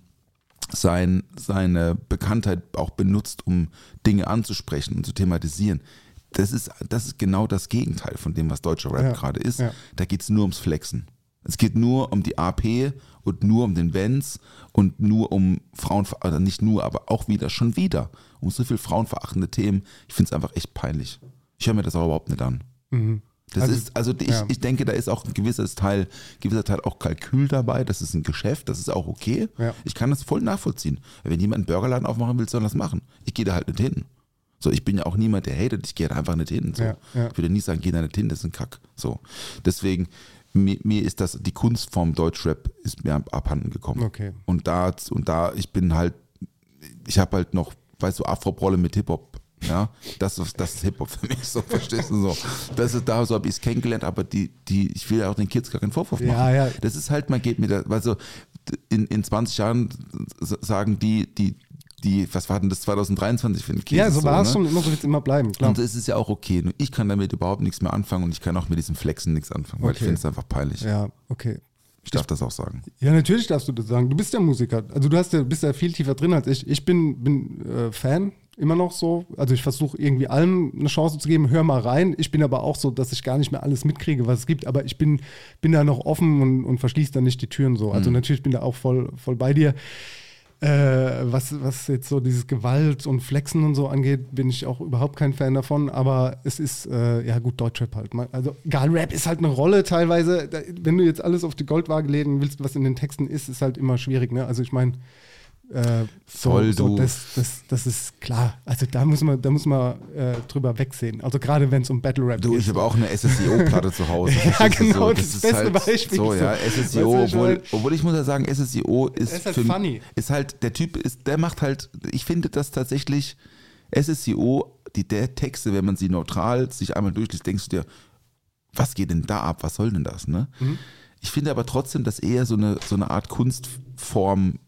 sein, seine Bekanntheit auch benutzt, um Dinge anzusprechen und zu thematisieren. Das ist, das ist genau das Gegenteil von dem, was deutscher Rap Ja, gerade ist. ja. Da geht es nur ums Flexen. Es geht nur um die AP und nur um den Benz und nur um Frauen, oder nicht nur, aber auch wieder, schon wieder, um so viel frauenverachtende Themen. Ich finde es einfach echt peinlich. Ich höre mir das auch überhaupt nicht an. Das Also, ist, also ich, ja. ich denke, da ist auch ein gewisses Teil, gewisser Teil auch Kalkül dabei. Das ist ein Geschäft, das ist auch okay. Ja. Ich kann das voll nachvollziehen. Wenn jemand einen Burgerladen aufmachen will, soll er das machen. Ich gehe da halt nicht hin. So, ich bin ja auch niemand, der hatet, ich gehe da einfach nicht hin. So. Ja, ja. Ich würde nie sagen, geh da nicht hin, das ist ein Kack. So. Deswegen, mir, mir ist das, die Kunstform Deutschrap ist mir abhanden gekommen. Okay. Und da, und da, ich bin halt, ich habe halt noch, weißt du, Afro-Prolle mit Hip-Hop. Ja, das ist, das ist Hip-Hop für mich, so [laughs] verstehst du so. Das ist da, so habe ich es kennengelernt, aber die, die, ich will ja auch den Kids gar keinen Vorwurf machen. Ja, ja. Das ist halt, man geht mit der, also in, in 20 Jahren sagen die, die, die, was war denn das 2023 für ein Käse? ja, so war es ne? schon, immer so wird es immer bleiben, klar. Und es ist ja auch okay. Nur ich kann damit überhaupt nichts mehr anfangen und ich kann auch mit diesem Flexen nichts anfangen, weil ich Okay. finde es einfach peinlich. Ja, okay. Ich darf das auch sagen. Ja, natürlich darfst du das sagen. Du bist ja Musiker. Also du hast ja, bist ja viel tiefer drin als ich. Ich bin, bin äh, Fan, immer noch so. Also ich versuche irgendwie allen eine Chance zu geben, hör mal rein. Ich bin aber auch so, dass ich gar nicht mehr alles mitkriege, was es gibt. Aber ich bin, bin da noch offen und, und verschließe da nicht die Türen so. Also natürlich bin da auch voll, voll bei dir. Äh, was, was jetzt so dieses Gewalt und Flexen und so angeht, bin ich auch überhaupt kein Fan davon. Aber es ist, äh, ja gut, Deutschrap halt. Also egal, Rap ist halt eine Rolle teilweise. Da, wenn du jetzt alles auf die Goldwaage legen willst, was in den Texten ist, ist halt immer schwierig. Ne? Also ich meine, äh, so, Voll, so, du. das, das, das ist klar. Also da muss man, da muss man äh, drüber wegsehen. Also gerade wenn es um Battle Rap Du, geht. ich habe auch eine SSIO-Platte zu Hause. [laughs] Ja, du genau, so? das beste Beispiel. So, ja. SSIO, Weißt du, obwohl, obwohl ich muss ja sagen, SSIO ist, ist halt für, funny. ist halt, der Typ ist, der macht halt, ich finde das tatsächlich, SSIO, die der Texte, wenn man sie neutral sich einmal durchliest, denkst du dir, was geht denn da ab, was soll denn das, ne? Mhm. Ich finde aber trotzdem, dass er so eine, so eine Art Kunstform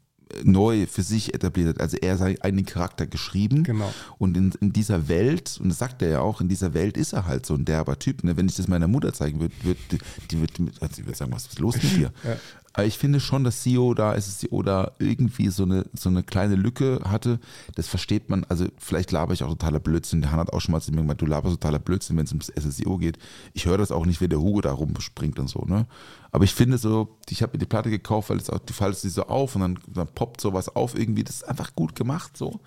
neu für sich etabliert hat. Also er hat seinen eigenen Charakter geschrieben. Genau. Und in, in dieser Welt, und das sagt er ja auch, in dieser Welt ist er halt so ein derber Typ. Ne? Wenn ich das meiner Mutter zeigen würde, würd, die, die wird, also wird sagen, was ist los mit dir? Aber ich finde schon, dass CEO da, SSEO da irgendwie so eine, so eine kleine Lücke hatte. Das versteht man, also vielleicht laber ich auch totaler Blödsinn. Der Han hat auch schon mal zu mir gesagt, du laberst totaler Blödsinn, wenn es ums SSEO geht. Ich höre das auch nicht, wenn der Hugo da rumspringt und so. Ne? Aber ich finde so, ich habe mir die Platte gekauft, weil es auch, du fallst sie so auf und dann, dann poppt sowas auf irgendwie. Das ist einfach gut gemacht so.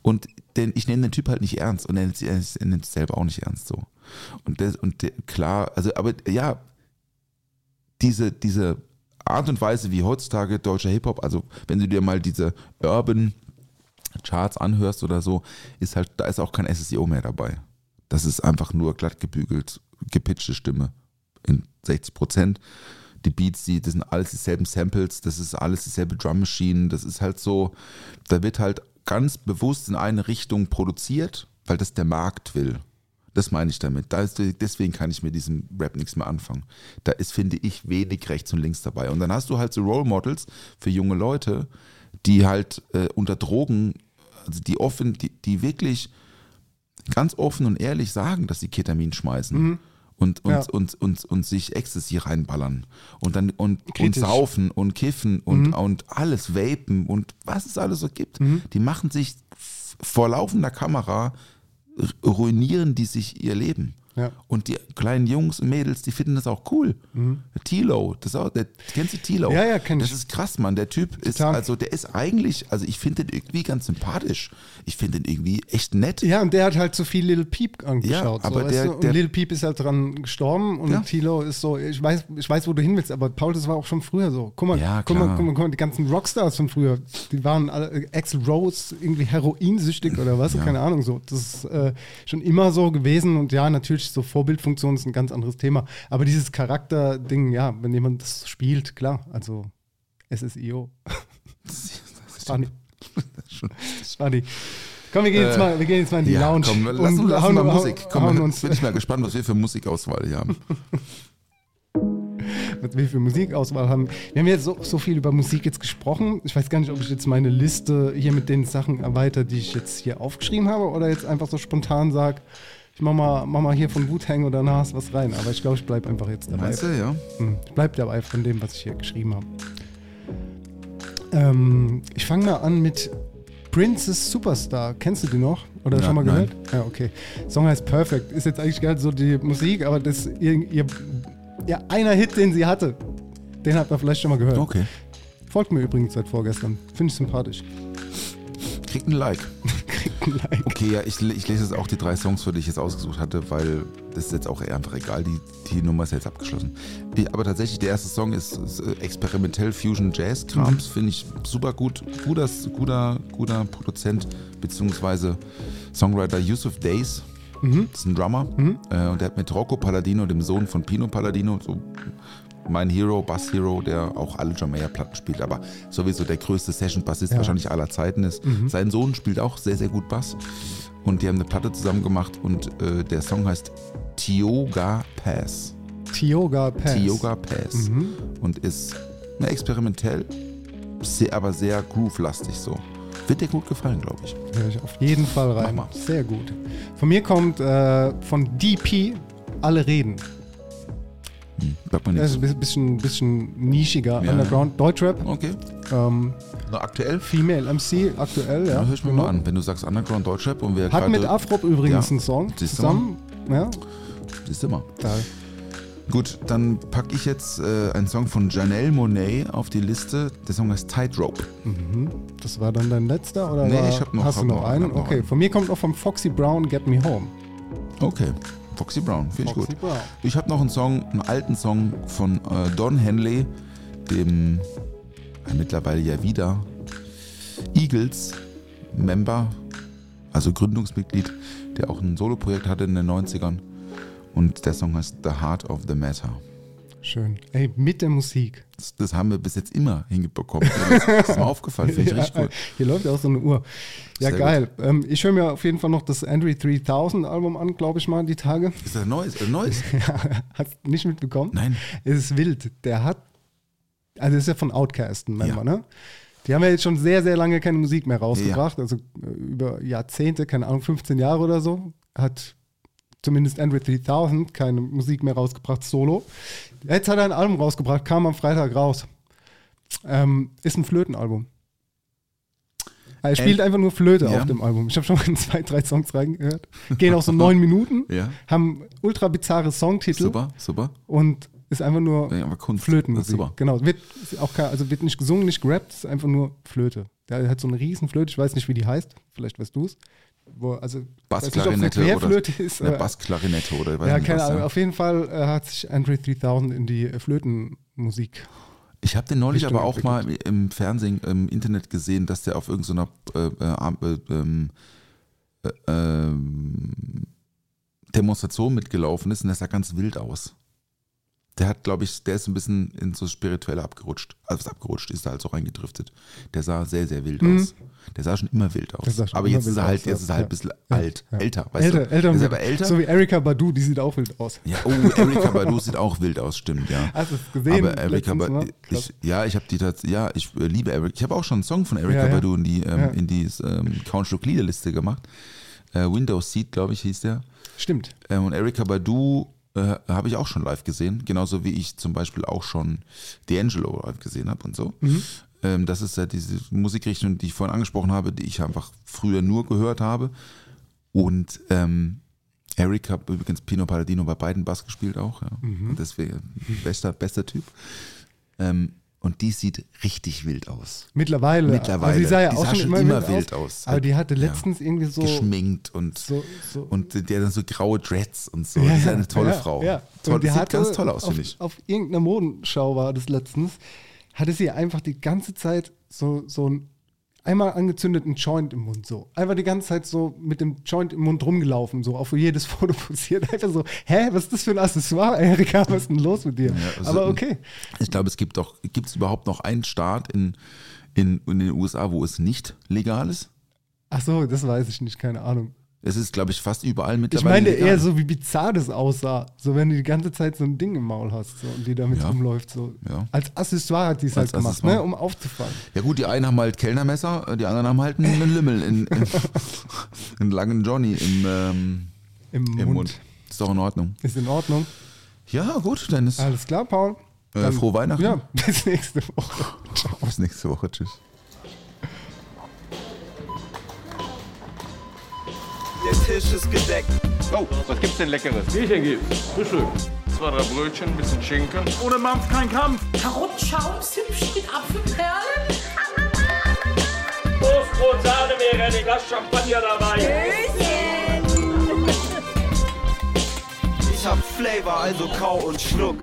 Und denn ich nehme den Typ halt nicht ernst und er nimmt es selber auch nicht ernst so. Und, das, und der, klar, also aber ja, diese, diese Art und Weise, wie heutzutage deutscher Hip-Hop, also wenn du dir mal diese Urban Charts anhörst oder so, ist halt, da ist auch kein SSEO mehr dabei. Das ist einfach nur glatt gebügelt, gepitchte Stimme in 60 Prozent. Die Beats, die, das sind alles dieselben Samples, das ist alles dieselbe Drum Machine, das ist halt so, da wird halt ganz bewusst in eine Richtung produziert, weil das der Markt will. Das meine ich damit. Da ist, deswegen kann ich mit diesem Rap nichts mehr anfangen. Da ist, finde ich, wenig rechts und links dabei. Und dann hast du halt so Role Models für junge Leute, die halt äh, unter Drogen, also die offen, die, die wirklich ganz offen und ehrlich sagen, dass sie Ketamin schmeißen. Und, und, Ja. und, und, und, sich Ecstasy reinballern und dann und, und saufen und kiffen und, und alles vapen und was es alles so gibt. Die machen sich vor laufender Kamera ruinieren die sich ihr Leben. Ja. Und die kleinen Jungs und Mädels, die finden das auch cool. Tilo, das ist auch, der, kennst du Tilo? Mhm. Ja, ja, kenn ich. Das ist krass, Mann. Der Typ ist, Total. also der ist eigentlich, also ich finde den irgendwie ganz sympathisch. Ich finde den irgendwie echt nett. Ja, und der hat halt so viel Little Peep angeschaut. Ja, aber so, weißt der- du? und der- Little Peep ist halt dran gestorben und Ja. Tilo ist so, ich weiß, ich weiß, wo du hin willst, aber Paul, das war auch schon früher so. Guck mal, Ja, guck, mal guck mal, guck mal, die ganzen Rockstars von früher, die waren alle, äh, Axl Rose irgendwie heroinsüchtig oder was, keine Ahnung so. Das ist äh, schon immer so gewesen und ja, natürlich so Vorbildfunktion ist ein ganz anderes Thema. Aber dieses Charakterding, ja, wenn jemand das spielt, klar, also SSIO. Funny. Funny. Komm, wir gehen jetzt Äh, mal, wir gehen jetzt mal in die ja, Lounge. komm, lass, und uns- lass hauen- mal Musik. Komm, uns, bin ich mal gespannt, was wir für Musikauswahl hier haben. [laughs] was wir für Musikauswahl haben. Wir haben jetzt so, so viel über Musik jetzt gesprochen. Ich weiß gar nicht, ob ich jetzt meine Liste hier mit den Sachen erweitere, die ich jetzt hier aufgeschrieben habe, oder jetzt einfach so spontan sage, ich mach mal, mach mal hier von Wu-Tang oder Nas was rein. Aber ich glaube, ich bleibe einfach jetzt dabei. Meinst du, ja? Hm, Ich bleibe dabei von dem, was ich hier geschrieben habe. Ähm, ich fange mal an mit Princess Superstar. Kennst du die noch? Oder Ja, schon mal nein. gehört? Ja, okay. Song heißt Perfect. Ist jetzt eigentlich gar nicht so die Musik, aber das ihr, ihr, ja, einer Hit, den sie hatte. Den habt ihr vielleicht schon mal gehört. Okay. Folgt mir übrigens seit vorgestern. Finde ich sympathisch. Kriegt ein Like. [laughs] Kriegt ein Like. Okay, ja, ich, ich lese jetzt auch die drei Songs, für die ich jetzt ausgesucht hatte, weil das ist jetzt auch eher einfach egal. Die, die Nummer ist jetzt abgeschlossen. Aber tatsächlich, der erste Song ist, ist äh, experimentell Fusion Jazz Krams, finde ich super gut. Guter, guter, guter Produzent, beziehungsweise Songwriter Yusuf Days. Das ist ein Drummer. Äh, und der hat mit Rocco Palladino, dem Sohn von Pino Palladino, so mein Hero, Bass Hero, der auch alle John Mayer Platten spielt, aber sowieso der größte Session-Bassist Ja. wahrscheinlich aller Zeiten ist. Sein Sohn spielt auch sehr, sehr gut Bass. Und die haben eine Platte zusammen gemacht und äh, der Song heißt Tioga Pass. Tioga Pass. Tioga Pass. Und ist ne, experimentell, sehr, aber sehr groove-lastig so. Wird dir gut gefallen, glaube ich. Hör ich auf jeden Fall rein. Sehr gut. Von mir kommt äh, von DP Alle reden. Hm, sagt man Das ist nichts. ein bisschen, bisschen nischiger Ja, Underground Deutschrap. Okay. Ähm, Na, aktuell? Female MC, aktuell, ja. Ja, hör ich mir genau. mal an. Wenn du sagst Underground Deutschrap und wir Hat mit Afrop übrigens Ja. einen Song Siehst du zusammen. Ja, Siehst du mal. geil. Gut, dann packe ich jetzt äh, einen Song von Janelle Monet auf die Liste. Der Song heißt Tightrope. Das war dann dein letzter oder Nee, war, ich hab noch- hast du hab noch noch- einen? hab noch okay, einen. von mir kommt auch vom Foxy Brown Get Me Home. Okay. Foxy Brown, finde ich Foxy gut. Brown. Ich habe noch einen Song, einen alten Song von äh, Don Henley, dem äh, mittlerweile ja wieder Eagles-Member, also Gründungsmitglied, der auch ein Soloprojekt hatte in den 90ern. Und der Song heißt The Heart of the Matter. Schön. Ey, mit der Musik. Das, das haben wir bis jetzt immer hinbekommen. Das ist mir [laughs] aufgefallen, finde ich richtig Ja, cool. [laughs] Hier läuft ja auch so eine Uhr. Ja, Sehr geil. Ähm, ich höre mir auf jeden Fall noch das Andre 3000 Album an, glaube ich mal, die Tage. Ist das ein neues? Ein neues? [laughs] Hast du nicht mitbekommen? Nein. Es ist wild. Der hat, also ist ja von Outcast ein Member, Ja. ne? Die haben ja jetzt schon sehr, sehr lange keine Musik mehr rausgebracht. Also äh, über Jahrzehnte, keine Ahnung, 15 Jahre oder so. Hat zumindest Android 3000 keine Musik mehr rausgebracht, solo. Jetzt hat er ein Album rausgebracht, kam am Freitag raus. Ähm, ist ein Flötenalbum. Er spielt Äh, einfach nur Flöte ja. auf dem Album. Ich habe schon mal [laughs] zwei, drei Songs reingehört. Gehen auch so neun [laughs] Minuten, Ja. haben ultra bizarre Songtitel Super, super. und ist einfach nur Ja. Flötenmusik. Super. Genau. Wird auch also wird nicht gesungen, nicht gerappt, ist einfach nur Flöte. Der hat so eine riesen Flöte, ich weiß nicht, wie die heißt. Vielleicht weißt du es. Wo, also, Bassklarinette nicht, oder ist. eine aber- Bassklarinette oder ja, keine was, Ahnung. ja. Auf jeden Fall äh, hat sich Android 3000 in die äh, Flötenmusik. Ich habe den neulich Richtung aber auch mal im Fernsehen, im Internet gesehen, dass der auf irgendeiner äh, äh, äh, ähm, äh, ähm, Demonstration mitgelaufen ist und der sah ganz wild aus. Der hat, glaube ich, der ist ein bisschen in so spirituelle abgerutscht. Also was abgerutscht ist da halt so reingedriftet. Der sah sehr, sehr wild Mhm. aus. Der sah schon immer wild aus. Aber jetzt ist er halt, aus, jetzt ist er halt ja. ein bisschen Ja, alt, ja. älter, weißt älter, du? älter, ist aber älter. So wie Erika Badu, die sieht auch wild aus. ja, oh, Erika Badu sieht auch wild aus, stimmt, ja. Hast du es gesehen? Aber Erika Badu, ne? Ich, ja, ich habe die tats- ja, ich äh, liebe Erika. Ich habe auch schon einen Song von Erika. Badu in die, ähm, in die ähm, Countschluck Liederliste gemacht. Äh, Windows Seat, glaube ich, hieß der. Stimmt. Ähm, und Erika Badu äh, habe ich auch schon live gesehen, genauso wie ich zum Beispiel auch schon D'Angelo live gesehen habe und so. Mhm. Ähm, das ist ja diese Musikrichtung, die ich vorhin angesprochen habe, die ich einfach früher nur gehört habe. Und ähm, Eric hat übrigens Pino Palladino bei beiden Bass gespielt auch. Ja. Mhm. Und deswegen bester, bester Typ. Ähm, und die sieht richtig wild aus. Mittlerweile. Mittlerweile. Also die sah ja Die auch sah schon immer, immer wild, aus. aus. Aber die hatte Ja. letztens irgendwie so. Geschminkt und, so, so und der dann so graue Dreads und so. Ja, die ist eine tolle ja, Frau. Ja. Toll, Und die sieht hatte ganz toll aus, auf, finde ich. Auf irgendeiner Modenschau war das letztens, hatte sie einfach die ganze Zeit so, so ein einmal angezündeten Joint im Mund so. Einfach die ganze Zeit so mit dem Joint im Mund rumgelaufen, so auf jedes [laughs] Foto posiert. Einfach so, hä, was ist das für ein Accessoire, Erika, was ist denn los mit dir? Ja, also, Aber okay. Ich glaube, es gibt doch, gibt es überhaupt noch einen Staat in, in, in den USA, wo es nicht legal ist? Ach so, das weiß ich nicht, keine Ahnung. Es ist, glaube ich, fast überall Ich mittlerweile meine legal. eher so, wie bizarr das aussah. So, wenn du die ganze Zeit so ein Ding im Maul hast so, und die damit Ja. rumläuft. So. Ja. Als Accessoire hat die es halt gemacht, ne, um aufzufallen. Ja gut, die einen haben halt Kellnermesser, die anderen haben halt einen Lümmel, in, in, [laughs] einen langen Johnny im, ähm, Im, im Mund. Mund. Ist doch in Ordnung. Ist in Ordnung. Ja, gut, dann ist Alles klar, Paul. äh, frohe Weihnachten. Ja, [laughs] bis nächste Woche. [laughs] Ciao. Bis nächste Woche. Tschüss. Der Tisch ist gedeckt. Oh, was gibt's denn Leckeres? Bierchen gibt's. Frühstück. Zwei, drei Brötchen, ein bisschen Schinken. Ohne Mampf kein Kampf. Karottenschaum, Zimtschnitt, mit Apfelperlen. Toastbrot, Sahne, wäre ein Glas Champagner dabei. Ich hab Flavor, also kau und schluck.